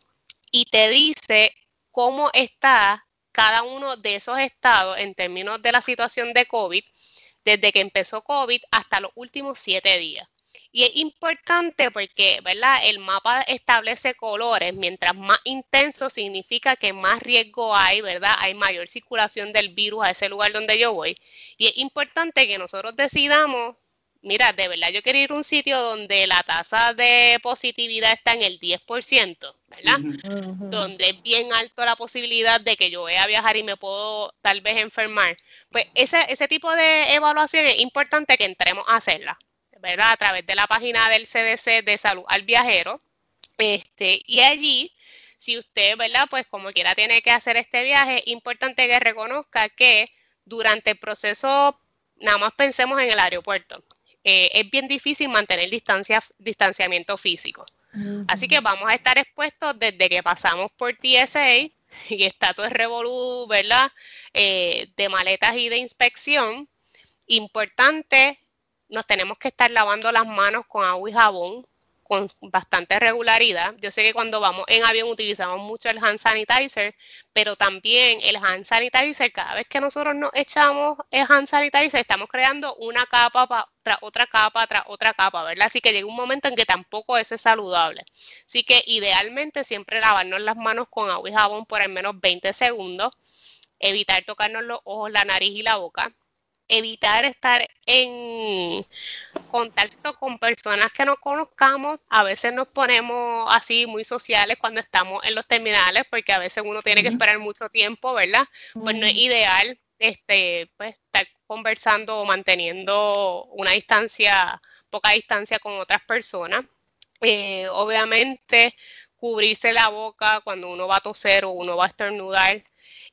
Y te dice cómo está cada uno de esos estados en términos de la situación de COVID, desde que empezó COVID hasta los últimos siete días. Y es importante porque, ¿verdad? El mapa establece colores. Mientras más intenso significa que más riesgo hay, ¿verdad? Hay mayor circulación del virus a ese lugar donde yo voy. Y es importante que nosotros decidamos, mira, de verdad yo quiero ir a un sitio donde la tasa de positividad está en el 10%, ¿verdad? Donde es bien alto la posibilidad de que yo vaya a viajar y me puedo tal vez enfermar. Pues ese, ese tipo de evaluación es importante que entremos a hacerla. ¿Verdad? A través de la página del CDC de salud al viajero. Este, y allí, si usted, ¿verdad? Pues como quiera tiene que hacer este viaje, importante que reconozca que durante el proceso, nada más pensemos en el aeropuerto. Eh, es bien difícil mantener distancia, distanciamiento físico. Así que vamos a estar expuestos desde que pasamos por TSA y está todo el revolú, ¿verdad? Eh, de maletas y de inspección. Importante nos tenemos que estar lavando las manos con agua y jabón con bastante regularidad. Yo sé que cuando vamos en avión utilizamos mucho el hand sanitizer, pero también el hand sanitizer, cada vez que nosotros nos echamos el hand sanitizer, estamos creando una capa tras otra capa tras otra capa, ¿verdad? Así que llega un momento en que tampoco eso es saludable. Así que idealmente siempre lavarnos las manos con agua y jabón por al menos 20 segundos, evitar tocarnos los ojos, la nariz y la boca evitar estar en contacto con personas que no conozcamos. A veces nos ponemos así muy sociales cuando estamos en los terminales, porque a veces uno tiene que esperar mucho tiempo, ¿verdad? Pues no es ideal este, pues, estar conversando o manteniendo una distancia, poca distancia con otras personas. Eh, obviamente, cubrirse la boca cuando uno va a toser o uno va a estornudar.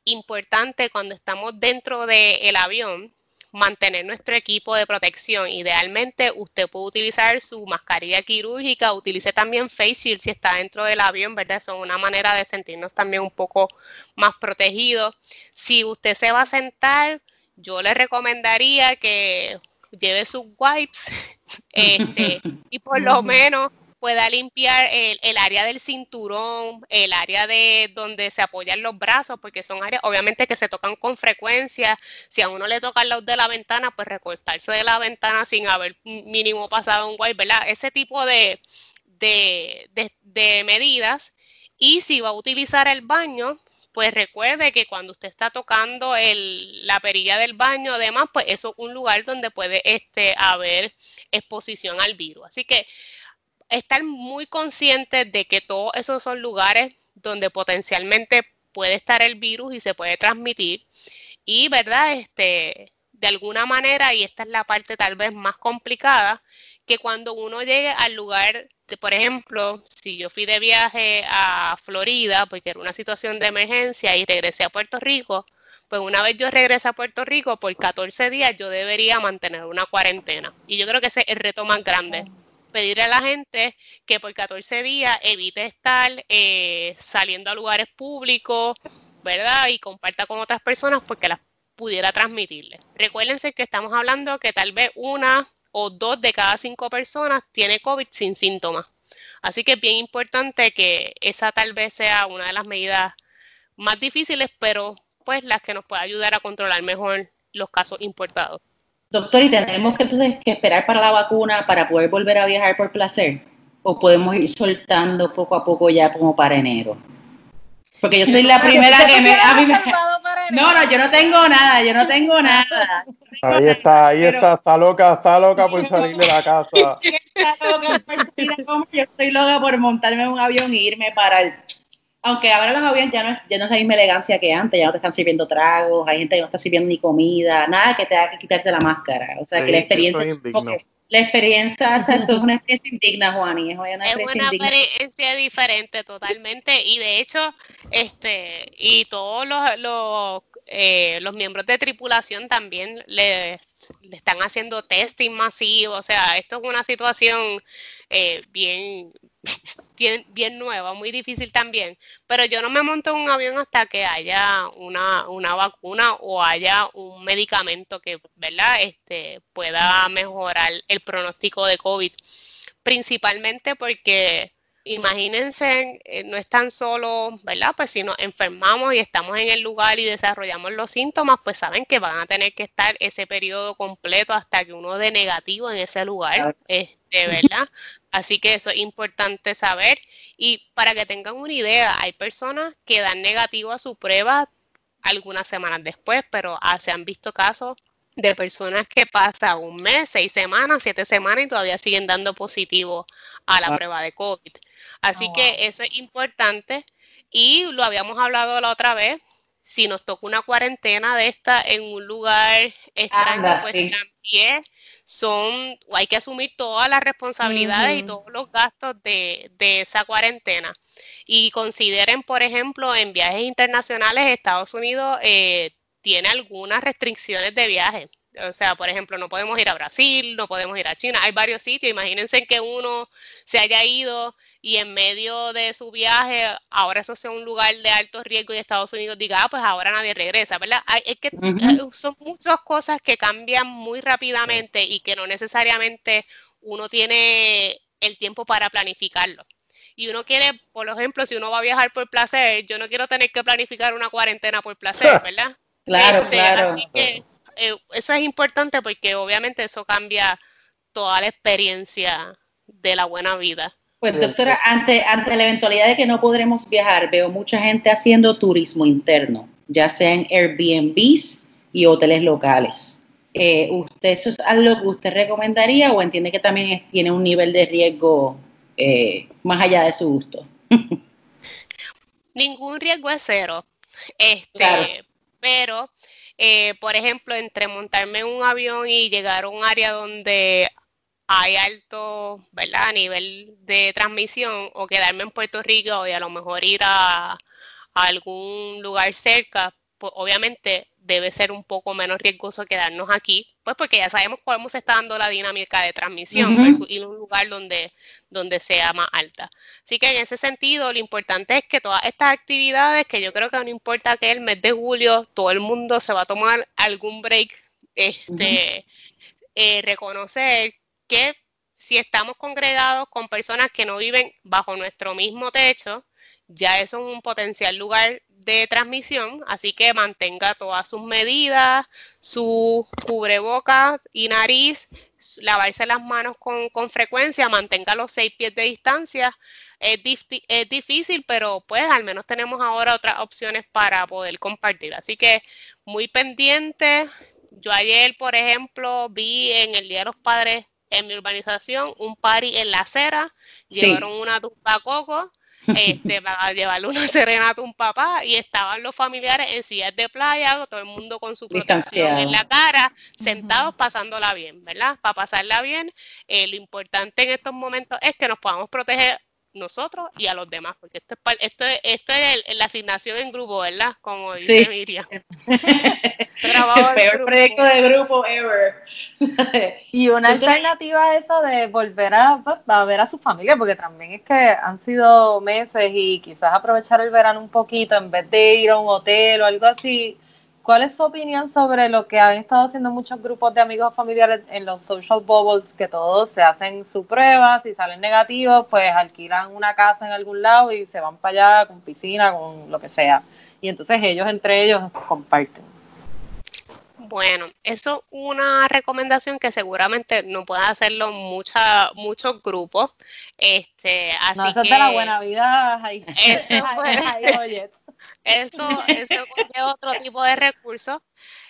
Importante cuando estamos dentro del avión, mantener nuestro equipo de protección. Idealmente, usted puede utilizar su mascarilla quirúrgica, utilice también face shield si está dentro del avión, ¿verdad? Son una manera de sentirnos también un poco más protegidos. Si usted se va a sentar, yo le recomendaría que lleve sus wipes este, y por lo menos pueda limpiar el, área del cinturón, el área de donde se apoyan los brazos, porque son áreas obviamente que se tocan con frecuencia. Si a uno le toca el lado de la ventana, pues recortarse de la ventana sin haber mínimo pasado un wipe, ¿verdad? Ese tipo de, de, medidas. Y si va a utilizar el baño, pues recuerde que cuando usted está tocando el, la perilla del baño, además, pues eso es un lugar donde puede este, haber exposición al virus. Así que estar muy conscientes de que todos esos son lugares donde potencialmente puede estar el virus y se puede transmitir. Y, ¿verdad? Este, de alguna manera, y esta es la parte tal vez más complicada, que cuando uno llegue al lugar, de, por ejemplo, si yo fui de viaje a Florida, porque era una situación de emergencia y regresé a Puerto Rico, pues una vez yo regrese a Puerto Rico, por 14 días yo debería mantener una cuarentena. Y yo creo que ese es el reto más grande pedirle a la gente que por 14 días evite estar eh, saliendo a lugares públicos, ¿verdad? Y comparta con otras personas porque las pudiera transmitirle. Recuérdense que estamos hablando que tal vez una o dos de cada cinco personas tiene COVID sin síntomas. Así que es bien importante que esa tal vez sea una de las medidas más difíciles, pero pues las que nos puede ayudar a controlar mejor los casos importados. Doctor, ¿y tenemos que entonces que esperar para la vacuna para poder volver a viajar por placer? ¿O podemos ir soltando poco a poco ya como para enero? Porque yo soy la primera que me, No, no, yo no tengo nada, yo no tengo nada. Ahí está, ahí está, está loca, está loca por salir de la casa. Está loca por salir yo estoy loca por montarme en un avión e irme para el aunque ahora los aviones ya no, es, ya no es la misma elegancia que antes, ya no te están sirviendo tragos, hay gente que no está sirviendo ni comida, nada que te haga que quitarte la máscara. O sea, que la experiencia... La experiencia, es una experiencia indigna, Juani. Es una, experiencia, diferente totalmente. Y de hecho, este, y todos los, los, eh, los miembros de tripulación también le, le, están haciendo testing masivo. O sea, esto es una situación eh, bien, bien, bien nueva, muy difícil también, pero yo no me monto en un avión hasta que haya una, una vacuna o haya un medicamento que, ¿verdad?, este, pueda mejorar el pronóstico de COVID, principalmente porque imagínense, eh, no es tan solo, ¿verdad? Pues si nos enfermamos y estamos en el lugar y desarrollamos los síntomas, pues saben que van a tener que estar ese periodo completo hasta que uno dé negativo en ese lugar, este, ¿verdad? Así que eso es importante saber. Y para que tengan una idea, hay personas que dan negativo a su prueba algunas semanas después, pero ah, se han visto casos de personas que pasan un mes, seis semanas, siete semanas y todavía siguen dando positivo a la ah. prueba de COVID. Así oh, que eso es importante y lo habíamos hablado la otra vez. Si nos toca una cuarentena de esta en un lugar extraño, pues también son, hay que asumir todas las responsabilidades y todos los gastos de, de, esa cuarentena. Y consideren, por ejemplo, en viajes internacionales, Estados Unidos eh, tiene algunas restricciones de viaje. O sea, por ejemplo, no podemos ir a Brasil, no podemos ir a China. Hay varios sitios. Imagínense que uno se haya ido y en medio de su viaje, ahora eso sea un lugar de alto riesgo y Estados Unidos diga, ah, pues ahora nadie regresa, ¿verdad? Es que eh, son muchas cosas que cambian muy rápidamente y que no necesariamente uno tiene el tiempo para planificarlo. Y uno quiere, por ejemplo, si uno va a viajar por placer, yo no quiero tener que planificar una cuarentena por placer, ¿verdad? claro, este, claro. Así que eh, eso es importante porque obviamente eso cambia toda la experiencia de la buena vida. Pues doctora, ante, ante la eventualidad de que no podremos viajar, veo mucha gente haciendo turismo interno, ya sea en Airbnbs y hoteles locales. Eh, ¿Usted eso es algo que usted recomendaría o entiende que también tiene un nivel de riesgo eh, más allá de su gusto? Ningún riesgo es cero. Este, pero eh, por ejemplo, entre montarme en un avión y llegar a un área donde hay alto, ¿verdad? A nivel de transmisión o quedarme en Puerto Rico y a lo mejor ir a, algún lugar cerca, pues obviamente debe ser un poco menos riesgoso quedarnos aquí, pues porque ya sabemos cómo se está dando la dinámica de transmisión versus ir a un lugar donde, donde sea más alta. Así que en ese sentido, lo importante es que todas estas actividades, que yo creo que no importa que el mes de julio todo el mundo se va a tomar algún break, este, eh, reconocer que si estamos congregados con personas que no viven bajo nuestro mismo techo, ya eso es un potencial lugar de transmisión, así que mantenga todas sus medidas, su cubrebocas y nariz, lavarse las manos con, frecuencia, mantenga los seis pies de distancia. Es, es, difícil, pero pues al menos tenemos ahora otras opciones para poder compartir. Así que muy pendiente. Yo ayer, por ejemplo, vi en el Día de los Padres en mi urbanización un party en la acera, llevaron una tumba coco, este, para llevarle una serenata a un papá y estaban los familiares en sillas de playa, todo el mundo con su protección en la cara, sentados pasándola bien, ¿verdad? Para pasarla bien, eh, lo importante en estos momentos es que nos podamos proteger nosotros y a los demás, porque esto es, esto es, esto es la asignación en grupo, ¿verdad? Como dice Miriam. el peor proyecto de grupo ever. y una alternativa a eso de volver a, pues, a, ver a su familia, porque también es que han sido meses y quizás aprovechar el verano un poquito en vez de ir a un hotel o algo así, ¿Cuál es su opinión sobre lo que han estado haciendo muchos grupos de amigos familiares en los social bubbles, que todos se hacen su prueba, si salen negativos, pues alquilan una casa en algún lado y se van para allá con piscina, con lo que sea. Y entonces ellos entre ellos comparten. Bueno, eso es una recomendación que seguramente no pueden hacerlo mucha, muchos grupos. Este, así no, eso es de la buena vida. Eso, eso, eso es otro tipo de recursos.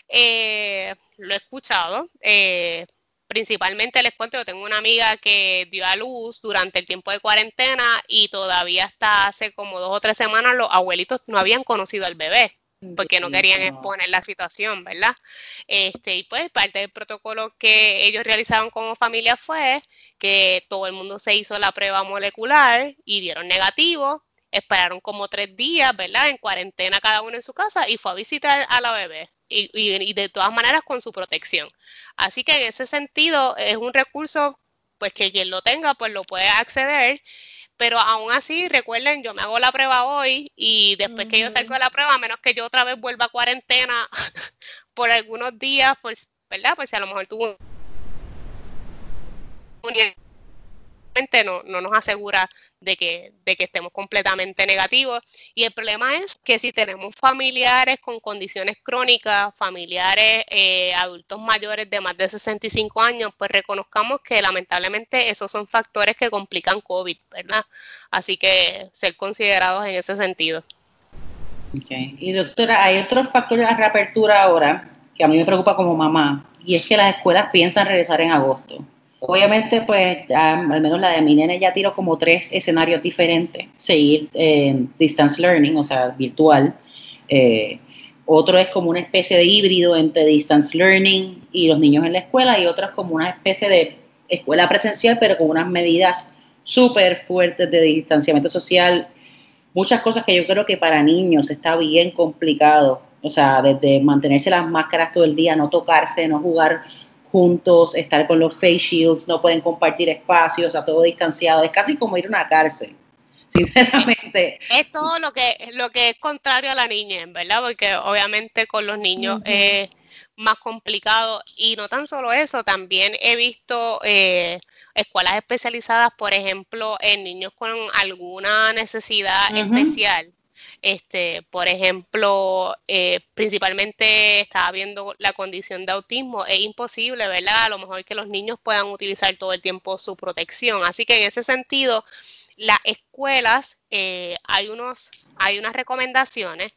Eh, lo he escuchado. Eh, principalmente les cuento, yo tengo una amiga que dio a luz durante el tiempo de cuarentena y todavía hasta hace como dos o tres semanas los abuelitos no habían conocido al bebé porque no querían exponer la situación, ¿verdad? Este, y pues parte del protocolo que ellos realizaron como familia fue que todo el mundo se hizo la prueba molecular y dieron negativo, esperaron como tres días, ¿verdad? En cuarentena cada uno en su casa y fue a visitar a la bebé. Y, y de todas maneras con su protección. Así que en ese sentido es un recurso, pues que quien lo tenga, pues lo puede acceder pero aún así, recuerden, yo me hago la prueba hoy y después que yo salgo de la prueba, a menos que yo otra vez vuelva a cuarentena por algunos días, pues, ¿verdad? Pues si a lo mejor tuvo un no, no nos asegura de que, de que estemos completamente negativos. Y el problema es que si tenemos familiares con condiciones crónicas, familiares eh, adultos mayores de más de 65 años, pues reconozcamos que lamentablemente esos son factores que complican COVID, ¿verdad? Así que ser considerados en ese sentido. Okay. Y doctora, hay otro factor de la reapertura ahora que a mí me preocupa como mamá, y es que las escuelas piensan regresar en agosto. Obviamente, pues, al menos la de mi nene ya tiró como tres escenarios diferentes. Seguir en distance learning, o sea, virtual. Eh, otro es como una especie de híbrido entre distance learning y los niños en la escuela, y otro es como una especie de escuela presencial, pero con unas medidas súper fuertes de distanciamiento social. Muchas cosas que yo creo que para niños está bien complicado. O sea, desde mantenerse las máscaras todo el día, no tocarse, no jugar juntos, estar con los face shields, no pueden compartir espacios, a todo distanciado. Es casi como ir a una cárcel, sinceramente. Es, todo lo que, lo que es contrario a la niña, ¿verdad? Porque obviamente con los niños es más complicado. Y no tan solo eso, también he visto eh, escuelas especializadas, por ejemplo, en niños con alguna necesidad especial. Este, por ejemplo, eh, principalmente estaba viendo la condición de autismo, es imposible, ¿verdad? A lo mejor que los niños puedan utilizar todo el tiempo su protección. Así que en ese sentido, las escuelas, eh, hay, unos, hay unas recomendaciones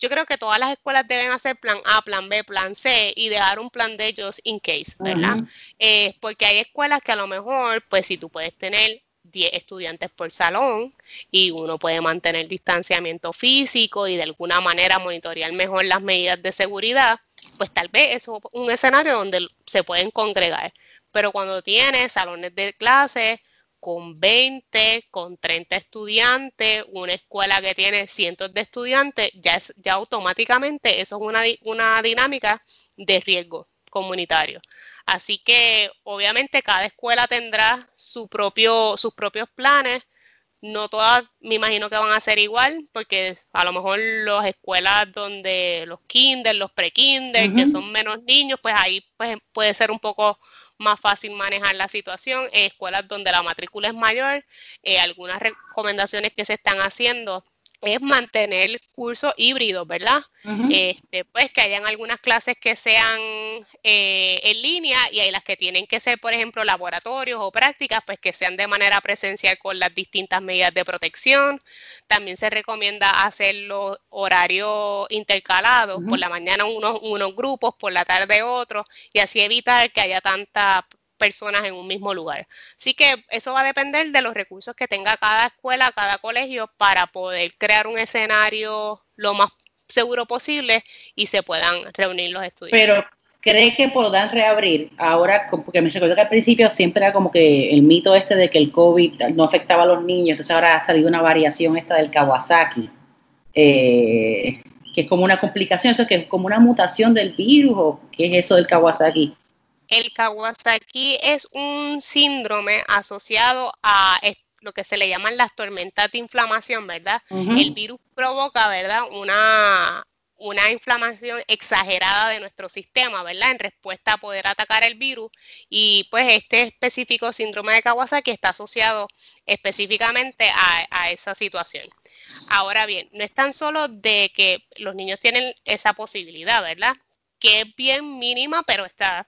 yo creo que todas las escuelas deben hacer plan A, plan B, plan C y dejar un plan de ellos in case, ¿verdad? Eh, porque hay escuelas que a lo mejor, pues si tú puedes tener 10 estudiantes por salón y uno puede mantener distanciamiento físico y de alguna manera monitorear mejor las medidas de seguridad, pues tal vez es un escenario donde se pueden congregar. Pero cuando tienes salones de clase con 20, con 30 estudiantes, una escuela que tiene cientos de estudiantes, ya, es, ya automáticamente eso es una, una dinámica de riesgo comunitario. Así que obviamente cada escuela tendrá su propio, sus propios planes. No todas me imagino que van a ser igual, porque a lo mejor las escuelas donde los kinder, los pre-kinder, que son menos niños, pues ahí pues, puede ser un poco más fácil manejar la situación. En escuelas donde la matrícula es mayor, eh, algunas recomendaciones que se están haciendo es mantener cursos híbridos, ¿verdad? este, pues que hayan algunas clases que sean eh, en línea y hay las que tienen que ser, por ejemplo, laboratorios o prácticas, pues que sean de manera presencial con las distintas medidas de protección. También se recomienda hacer los horarios intercalados, por la mañana unos, unos grupos, por la tarde otros, y así evitar que haya tanta personas en un mismo lugar. Así que eso va a depender de los recursos que tenga cada escuela, cada colegio para poder crear un escenario lo más seguro posible y se puedan reunir los estudiantes. Pero ¿cree que podrán reabrir? Ahora, porque me recuerdo que al principio siempre era como que el mito este de que el COVID no afectaba a los niños, entonces ahora ha salido una variación esta del Kawasaki, eh, que es como una complicación, eso es que es como una mutación del virus, o qué es eso del Kawasaki. El Kawasaki es un síndrome asociado a lo que se le llaman las tormentas de inflamación, ¿verdad? El virus provoca, ¿verdad? Una, una inflamación exagerada de nuestro sistema, ¿verdad? En respuesta a poder atacar el virus. Y pues este específico síndrome de Kawasaki está asociado específicamente a, a, esa situación. Ahora bien, no es tan solo de que los niños tienen esa posibilidad, ¿verdad? Que es bien mínima, pero está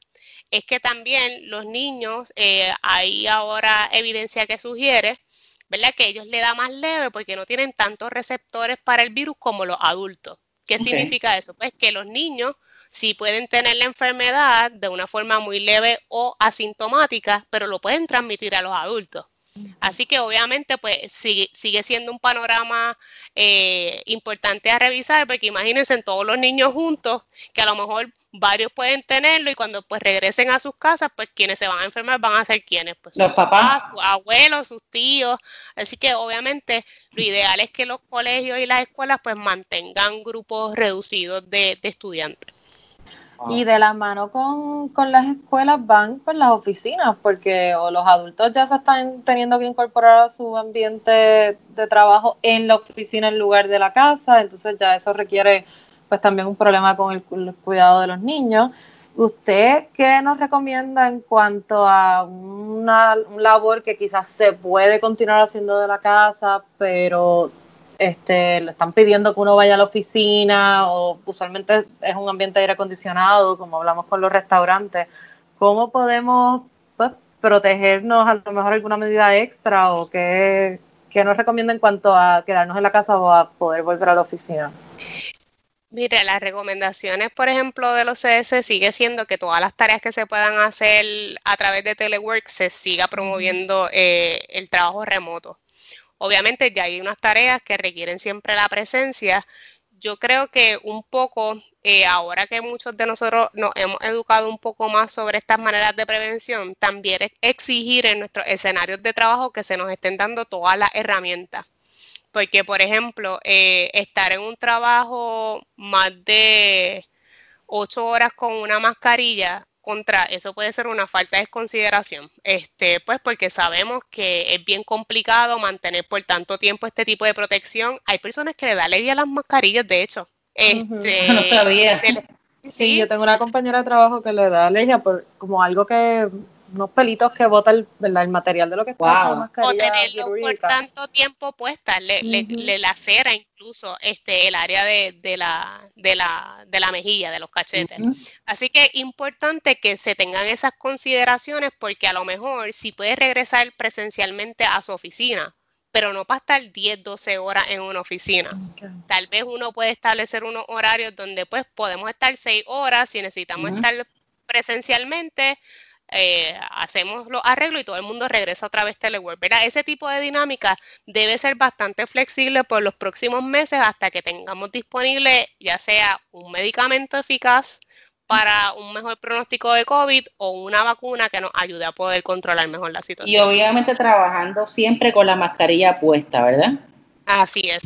es que también los niños, eh, hay ahora evidencia que sugiere, ¿verdad? Que ellos le da más leve porque no tienen tantos receptores para el virus como los adultos. ¿Qué significa eso? Pues que los niños sí pueden tener la enfermedad de una forma muy leve o asintomática, pero lo pueden transmitir a los adultos. Así que obviamente pues sigue, sigue siendo un panorama eh, importante a revisar, porque imagínense en todos los niños juntos, que a lo mejor varios pueden tenerlo y cuando pues regresen a sus casas, pues quienes se van a enfermar van a ser quienes, pues los papás, sus abuelos, sus tíos. Así que obviamente lo ideal es que los colegios y las escuelas pues mantengan grupos reducidos de, estudiantes. Y de la mano con, las escuelas van pues las oficinas, porque o los adultos ya se están teniendo que incorporar a su ambiente de trabajo en la oficina en lugar de la casa, entonces ya eso requiere pues también un problema con el, cuidado de los niños. ¿Usted qué nos recomienda en cuanto a una labor que quizás se puede continuar haciendo de la casa, pero este, le están pidiendo que uno vaya a la oficina o usualmente es un ambiente aire acondicionado, como hablamos con los restaurantes? ¿Cómo podemos pues, protegernos a lo mejor alguna medida extra o qué, qué nos recomienda en cuanto a quedarnos en la casa o a poder volver a la oficina? Mire, las recomendaciones, por ejemplo, de los CS sigue siendo que todas las tareas que se puedan hacer a través de Telework se siga promoviendo eh, el trabajo remoto. Obviamente ya hay unas tareas que requieren siempre la presencia. Yo creo que un poco, eh, ahora que muchos de nosotros nos hemos educado un poco más sobre estas maneras de prevención, también exigir en nuestros escenarios de trabajo que se nos estén dando todas las herramientas porque, por ejemplo, eh, estar en un trabajo más de ocho horas con una mascarilla, contra eso puede ser una falta de consideración. Este, pues porque sabemos que es bien complicado mantener por tanto tiempo este tipo de protección. Hay personas que le da alergia a las mascarillas, de hecho. Este, no sabía. Sí, yo tengo una compañera de trabajo que le da alergia por como algo que unos pelitos que bota el, el material de lo que está wow. O tenerlo por tanto tiempo puesta, le, le, lacera incluso este el área de, de, la, de, la, de la mejilla, de los cachetes. Así que es importante que se tengan esas consideraciones porque a lo mejor si puede regresar presencialmente a su oficina, pero no para estar 10, 12 horas en una oficina. Tal vez uno puede establecer unos horarios donde pues podemos estar 6 horas si necesitamos estar presencialmente, eh, hacemos los arreglos y todo el mundo regresa otra vez telework. ¿verdad? Ese tipo de dinámica debe ser bastante flexible por los próximos meses hasta que tengamos disponible ya sea un medicamento eficaz para un mejor pronóstico de COVID o una vacuna que nos ayude a poder controlar mejor la situación. Y obviamente trabajando siempre con la mascarilla puesta, ¿verdad? Así es.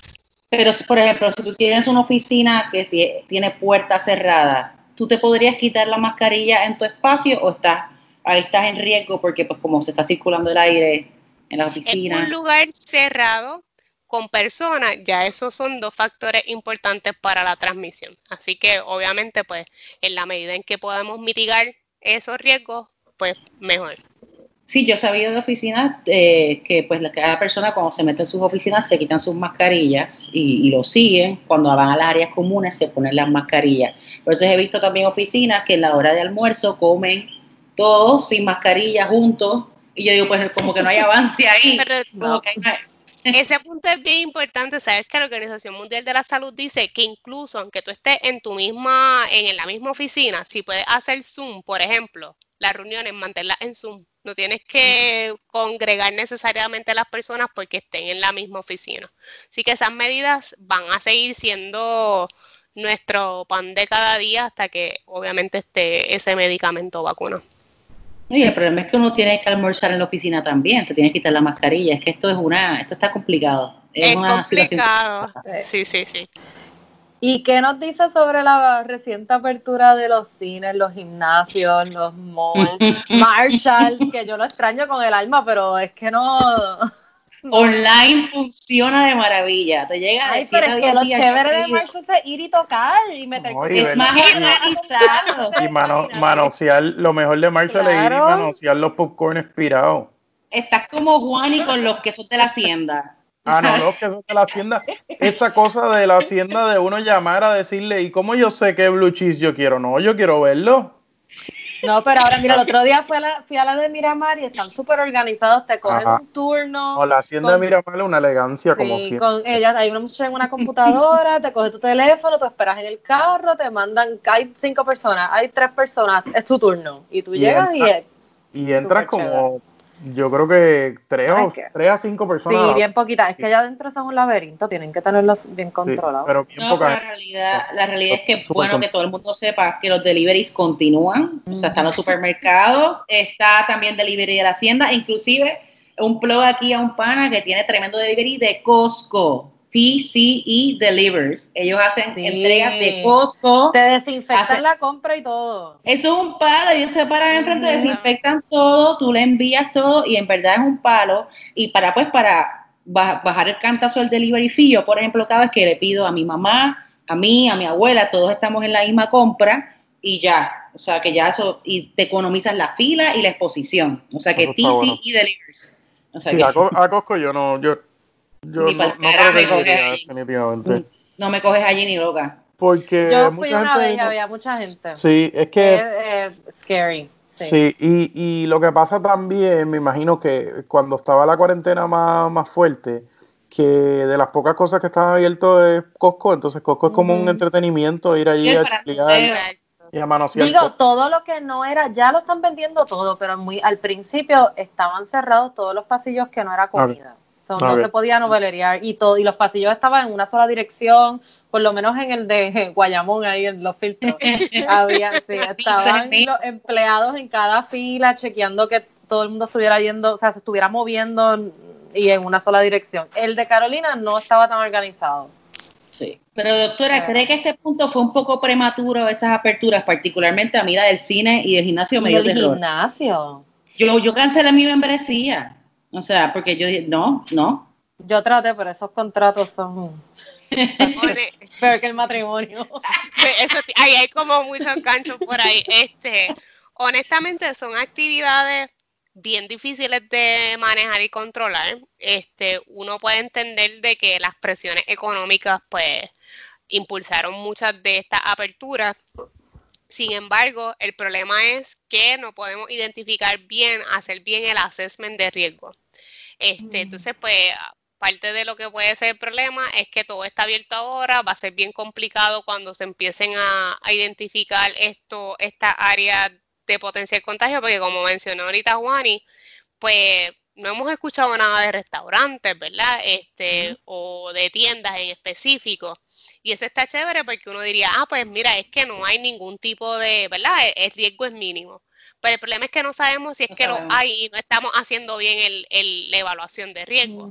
Pero, por ejemplo, si tú tienes una oficina que tiene puerta cerrada, ¿tú te podrías quitar la mascarilla en tu espacio o estás, ahí estás en riesgo porque pues como se está circulando el aire en la oficina? En un lugar cerrado, con personas, ya esos son dos factores importantes para la transmisión. Así que obviamente, pues, en la medida en que podamos mitigar esos riesgos, pues mejor. Sí, yo he sabido de oficinas eh, que pues cada persona cuando se mete en sus oficinas se quitan sus mascarillas y, lo siguen. Cuando van a las áreas comunes se ponen las mascarillas. Entonces he visto también oficinas que en la hora de almuerzo comen todos sin mascarilla juntos y yo digo pues como que no hay avance ahí. Pero, que ese punto es bien importante. Sabes que la Organización Mundial de la Salud dice que incluso aunque tú estés en tu misma, en la misma oficina, si puedes hacer Zoom, por ejemplo, las reuniones, mantenerlas en Zoom. No tienes que congregar necesariamente a las personas porque estén en la misma oficina. Así que esas medidas van a seguir siendo nuestro pan de cada día hasta que obviamente esté ese medicamento vacuna. Y el problema es que uno tiene que almorzar en la oficina también, te tienes que quitar la mascarilla, es que esto es una, esto está complicado. Es, complicado, sí, sí, sí. ¿Y qué nos dice sobre la reciente apertura de los cines, los gimnasios, los malls, Marshall, que yo lo extraño con el alma, pero es que no online funciona de maravilla. Te llega Ay, pero es que lo chévere de Marshall es ir y tocar y meter Es más organizado. Y mano, manosear, lo mejor de Marshall es ir y manosear los popcorn expirados. Estás como Juan y con los quesos de la hacienda. Ah, no, los quesos de la hacienda. Esa cosa de la hacienda de uno llamar a decirle, ¿y cómo yo sé qué blue cheese yo quiero? No, yo quiero verlo. No, pero ahora, mira, el otro día fui a la, fui a la de Miramar y están súper organizados, te cogen un turno. O la hacienda de Miramar es una elegancia como siempre. con ellas, hay una muchacha en una computadora, te coge tu teléfono, tú esperas en el carro, te mandan, hay cinco personas, hay tres personas, es tu turno. Y tú llegas y... Y entras como yo creo que tres, o, tres a cinco personas. Sí, bien poquitas. Es que allá adentro son un laberinto, tienen que tenerlos bien controlados. pero no, la realidad, la realidad es que es bueno que todo el mundo sepa que los deliveries continúan. O sea, están los supermercados, está también delivery de la hacienda, inclusive un plug aquí a un pana que tiene tremendo delivery de Costco. TCE Delivers. Ellos hacen entregas de Costco. Te desinfectan la compra y todo. Eso es un palo. Ellos se paran enfrente, desinfectan todo, tú le envías todo y en verdad es un palo. Y para, pues, para bajar el cantazo del delivery fee, yo, por ejemplo, cada vez que le pido a mi mamá, a mí, a mi abuela, todos estamos en la misma compra y ya. O sea, que ya eso, y te economizas la fila y la exposición. O sea, que TCE Delivers. O sea, sí, a, Costco yo no, yo yo no, no definitivamente. No me coges allí ni loca. Porque yo fui una vez y había mucha gente. Sí, es que. Es, scary. Sí, y, y, lo que pasa también, me imagino que cuando estaba la cuarentena más, más fuerte, que de las pocas cosas que estaban abiertos es Costco, entonces Costco es como un entretenimiento, ir allí a explicar y a manosear. Digo, todo lo que no era, ya lo están vendiendo todo, pero muy al principio estaban cerrados todos los pasillos que no era comida no se podía novelerear y todo, y los pasillos estaban en una sola dirección, por lo menos en el de Guayamón, ahí en los filtros. había, estaban los empleados en cada fila chequeando que todo el mundo estuviera yendo, o sea, se estuviera moviendo y en una sola dirección. El de Carolina no estaba tan organizado. Sí. Pero doctora, ¿cree que este punto fue un poco prematuro esas aperturas, particularmente a medida del cine y del gimnasio medio del gimnasio? Yo, yo cancelé mi membresía. O sea, porque yo dije, no, no. Yo traté, pero esos contratos son... Peor que el matrimonio. Eso, ahí hay como muchos ganchos por ahí. Este, honestamente, son actividades bien difíciles de manejar y controlar. Este, uno puede entender de que las presiones económicas, pues, impulsaron muchas de estas aperturas. Sin embargo, el problema es que no podemos identificar bien, hacer bien el assessment de riesgo. Este, Entonces, pues, parte de lo que puede ser el problema es que todo está abierto ahora, va a ser bien complicado cuando se empiecen a, identificar esto, esta área de potencial contagio, porque como mencionó ahorita Juani, pues no hemos escuchado nada de restaurantes, ¿verdad? Este, o de tiendas en específico. Y eso está chévere porque uno diría, ah, pues mira, es que no hay ningún tipo de, ¿verdad? El, riesgo es mínimo. Pero el problema es que no sabemos si es que lo hay y no estamos haciendo bien el, la evaluación de riesgo.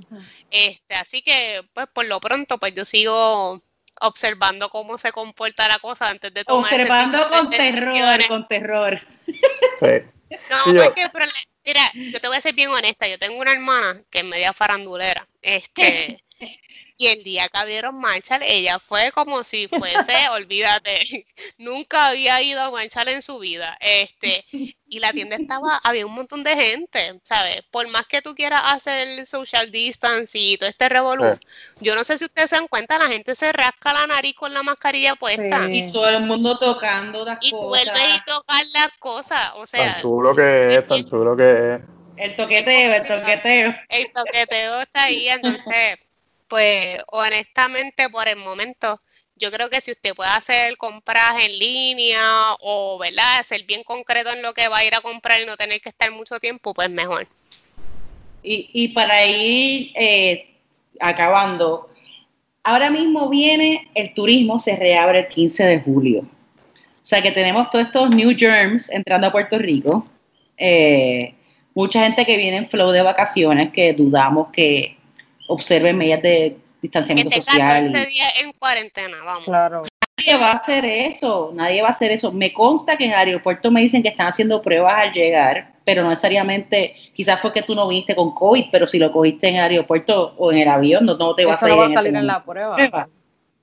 este, así que, pues por lo pronto, pues yo sigo observando cómo se comporta la cosa antes de tomar Observando con terror, con terror. Sí. No, porque, mira, yo te voy a ser bien honesta, yo tengo una hermana que es media farandulera, este, y el día que abrieron Marshall, ella fue como si fuese, olvídate, nunca había ido a Marshall en su vida. Este, y la tienda estaba, había un montón de gente, ¿sabes? Por más que tú quieras hacer el social distance y todo este revolú, yo no sé si ustedes se dan cuenta, la gente se rasca la nariz con la mascarilla puesta. Y todo el mundo tocando las y cosas. Y vuelves y tocar las cosas, o sea. Tan chulo que es, tan chulo que es. El toqueteo, el toqueteo. El toqueteo está ahí, entonces pues honestamente por el momento yo creo que si usted puede hacer compras en línea o, ¿verdad? Ser bien concreto en lo que va a ir a comprar y no tener que estar mucho tiempo, pues mejor. Y, para ir eh, acabando, ahora mismo viene el turismo, se reabre el 15 de julio. O sea que tenemos todos estos new germs entrando a Puerto Rico. Eh, mucha gente que viene en flow de vacaciones que dudamos que observen medidas de distanciamiento social. 14 días en cuarentena, vamos. Claro. Nadie va a hacer eso, nadie va a hacer eso. Me consta que en el aeropuerto me dicen que están haciendo pruebas al llegar, pero no necesariamente, quizás fue que tú no viniste con COVID, pero si lo cogiste en el aeropuerto o en el avión, no, te va a salir, va a salir en, la prueba.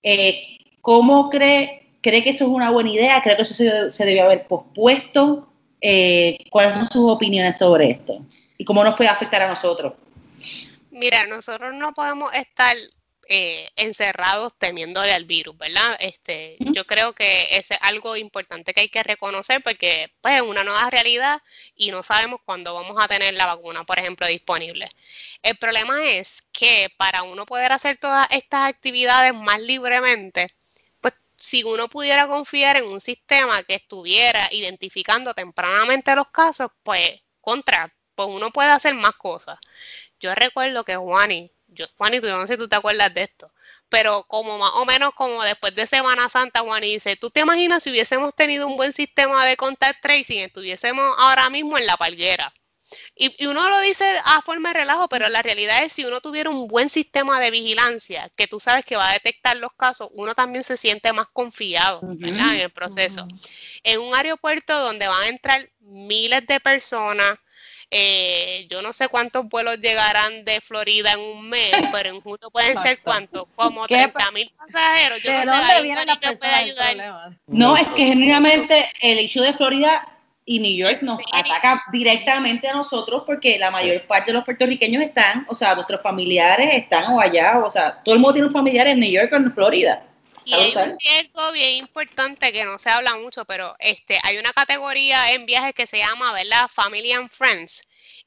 Eh, ¿Cómo cree, cree que eso es una buena idea? ¿Cree que eso se, se debió haber pospuesto? Eh, ¿Cuáles son sus opiniones sobre esto? ¿Y cómo nos puede afectar a nosotros? Mira, nosotros no podemos estar eh, encerrados temiéndole al virus, ¿verdad? Este, yo creo que es algo importante que hay que reconocer porque pues, es una nueva realidad y no sabemos cuándo vamos a tener la vacuna, por ejemplo, disponible. El problema es que para uno poder hacer todas estas actividades más libremente, pues si uno pudiera confiar en un sistema que estuviera identificando tempranamente los casos, pues contra, pues uno puede hacer más cosas. Yo recuerdo que Juani, yo, Juani, no sé si tú te acuerdas de esto, pero como más o menos como después de Semana Santa, Juani dice, ¿tú te imaginas si hubiésemos tenido un buen sistema de contact tracing, estuviésemos ahora mismo en la palguera? Y, uno lo dice a forma de relajo, pero la realidad es si uno tuviera un buen sistema de vigilancia, que tú sabes que va a detectar los casos, uno también se siente más confiado en el proceso. En un aeropuerto donde van a entrar miles de personas, eh, yo no sé cuántos vuelos llegarán de Florida en un mes, pero en junio pueden ser cuántos, como 30 mil pasajeros. Yo no sé, puede ayudar. No, es que genuinamente el hecho de Florida y New York nos ataca directamente a nosotros porque la mayor parte de los puertorriqueños están, o sea, nuestros familiares están o allá, o sea, todo el mundo tiene un familiar en New York o en Florida. Y hay un riesgo bien importante que no se habla mucho, pero este hay una categoría en viajes que se llama, ¿verdad? Family and Friends.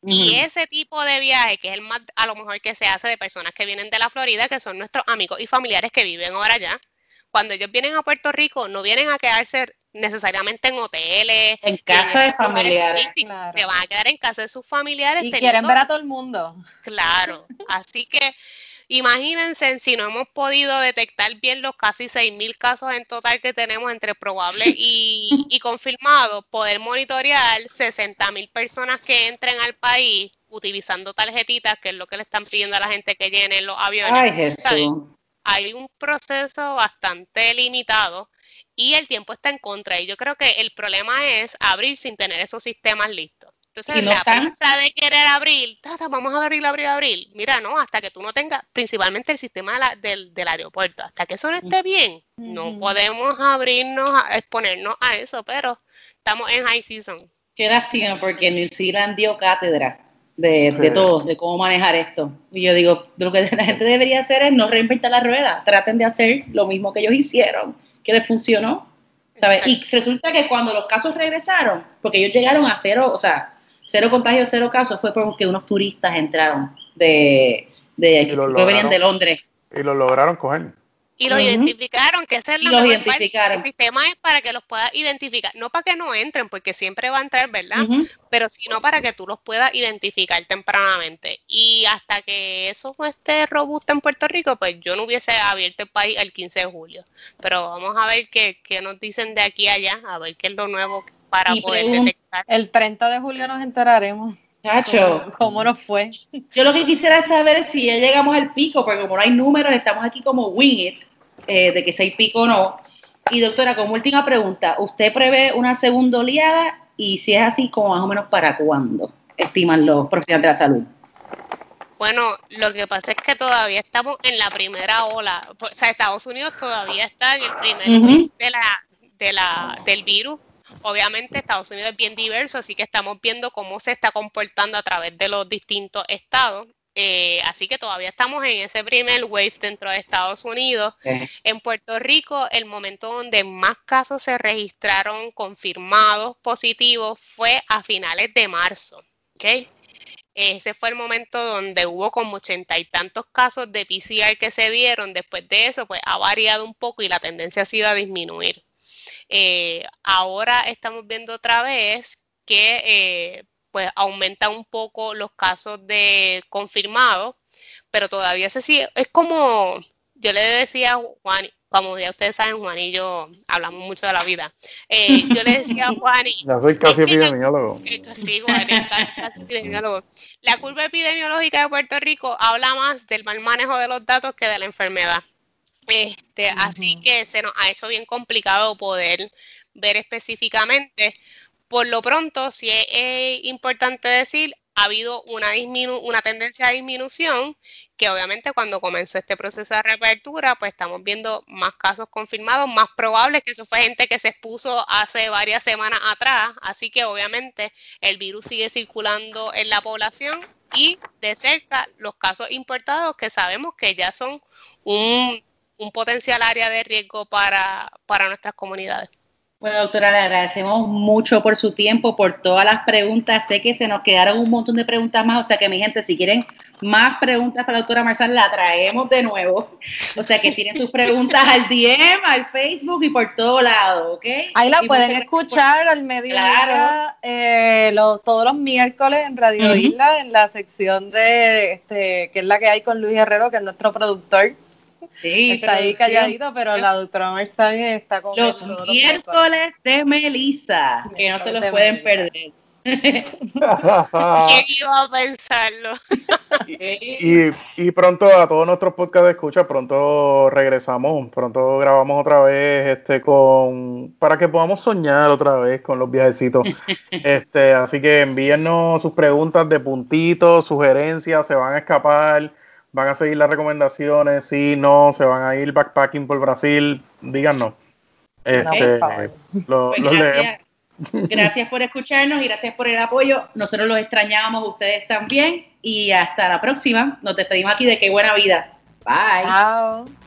Y ese tipo de viaje, que es el más a lo mejor que se hace de personas que vienen de la Florida, que son nuestros amigos y familiares que viven ahora allá, cuando ellos vienen a Puerto Rico, no vienen a quedarse necesariamente en hoteles. En casa de familiares. Se van a quedar en casa de sus familiares. Y quieren ver a todo el mundo. Claro. Así que Imagínense si no hemos podido detectar bien los casi 6.000 casos en total que tenemos entre probable y, y confirmado, poder monitorear 60.000 personas que entren al país utilizando tarjetitas, que es lo que le están pidiendo a la gente que llene los aviones. Hay un proceso bastante limitado y el tiempo está en contra. Y yo creo que el problema es abrir sin tener esos sistemas listos. Entonces, la prisa de querer abrir, vamos a abrir, abrir, abrir. Mira, no, hasta que tú no tengas, principalmente el sistema del, del, aeropuerto, hasta que eso no esté bien, no podemos abrirnos, a exponernos a eso, pero estamos en high season. Qué lástima, porque New Zealand dio cátedra de, de, todo, de cómo manejar esto. Y yo digo, lo que la gente debería hacer es no reinventar la rueda, traten de hacer lo mismo que ellos hicieron, que les funcionó. ¿sabes? Y resulta que cuando los casos regresaron, porque ellos llegaron a cero, o sea, cero contagios, cero casos, fue porque unos turistas entraron de, de que venían de Londres. Y lo lograron coger. Y lo identificaron, que ese es la los identificaron. El sistema es para que los puedas identificar, no para que no entren, porque siempre va a entrar, ¿verdad? Pero sino para que tú los puedas identificar tempranamente. Y hasta que eso esté robusto en Puerto Rico, pues yo no hubiese abierto el país el 15 de julio. Pero vamos a ver qué, qué nos dicen de aquí a allá, a ver qué es lo nuevo para poder detectar. El 30 de julio nos enteraremos. Chacho. ¿Cómo, nos fue? Yo lo que quisiera saber es si ya llegamos al pico, porque como no hay números, estamos aquí como wing it, eh, de que si hay pico o no. Y doctora, como última pregunta, ¿usted prevé una segunda oleada? Y si es así, como más o menos para cuándo estiman los profesionales de la salud? Bueno, lo que pasa es que todavía estamos en la primera ola. O sea, Estados Unidos todavía está en el primer de la, de la, del virus Obviamente Estados Unidos es bien diverso, así que estamos viendo cómo se está comportando a través de los distintos estados. Eh, así que todavía estamos en ese primer wave dentro de Estados Unidos. En Puerto Rico, el momento donde más casos se registraron confirmados positivos fue a finales de marzo. Ese fue el momento donde hubo como ochenta y tantos casos de PCR que se dieron. Después de eso, pues ha variado un poco y la tendencia ha sido a disminuir. Eh, ahora estamos viendo otra vez que eh, pues aumenta un poco los casos de confirmados, pero todavía se sigue, es como yo le decía a Juan, como ya ustedes saben, Juan y yo hablamos mucho de la vida. Eh, yo le decía a Juan y... Ya soy casi epidemiólogo. sí, Juan, casi epidemiólogo. La curva epidemiológica de Puerto Rico habla más del mal manejo de los datos que de la enfermedad. Este, Así que se nos ha hecho bien complicado poder ver específicamente. Por lo pronto, sí es, importante decir, ha habido una, una tendencia a disminución, que obviamente cuando comenzó este proceso de reapertura, pues estamos viendo más casos confirmados, más probable que eso fue gente que se expuso hace varias semanas atrás, así que obviamente el virus sigue circulando en la población y de cerca los casos importados que sabemos que ya son un un potencial área de riesgo para, para nuestras comunidades. Bueno, doctora, le agradecemos mucho por su tiempo, por todas las preguntas. Sé que se nos quedaron un montón de preguntas más, o sea que mi gente, si quieren más preguntas para la doctora Marzal, la traemos de nuevo. O sea que tienen sus preguntas al DM, al Facebook y por todo lado, ¿ok? Ahí la pueden escuchar al mediodía eh, todos los miércoles en Radio Isla, en la sección de, este, que es la que hay con Luis Herrero, que es nuestro productor. Sí, está ahí calladito, pero la doctora Marstán está con los miércoles de Melissa, que no se los pueden perder. ¿Quién iba a pensarlo? y, y, pronto a todos nuestros podcasts de escucha, pronto regresamos, pronto grabamos otra vez este con para que podamos soñar otra vez con los viajecitos. este, así que envíennos sus preguntas de puntitos, sugerencias, se van a escapar van a seguir las recomendaciones, si no, se van a ir backpacking por Brasil, díganos. Este, pues gracias, gracias por escucharnos y gracias por el apoyo. Nosotros los extrañábamos, ustedes también. Y hasta la próxima. Nos despedimos aquí de Qué Buena Vida. Bye. Chao.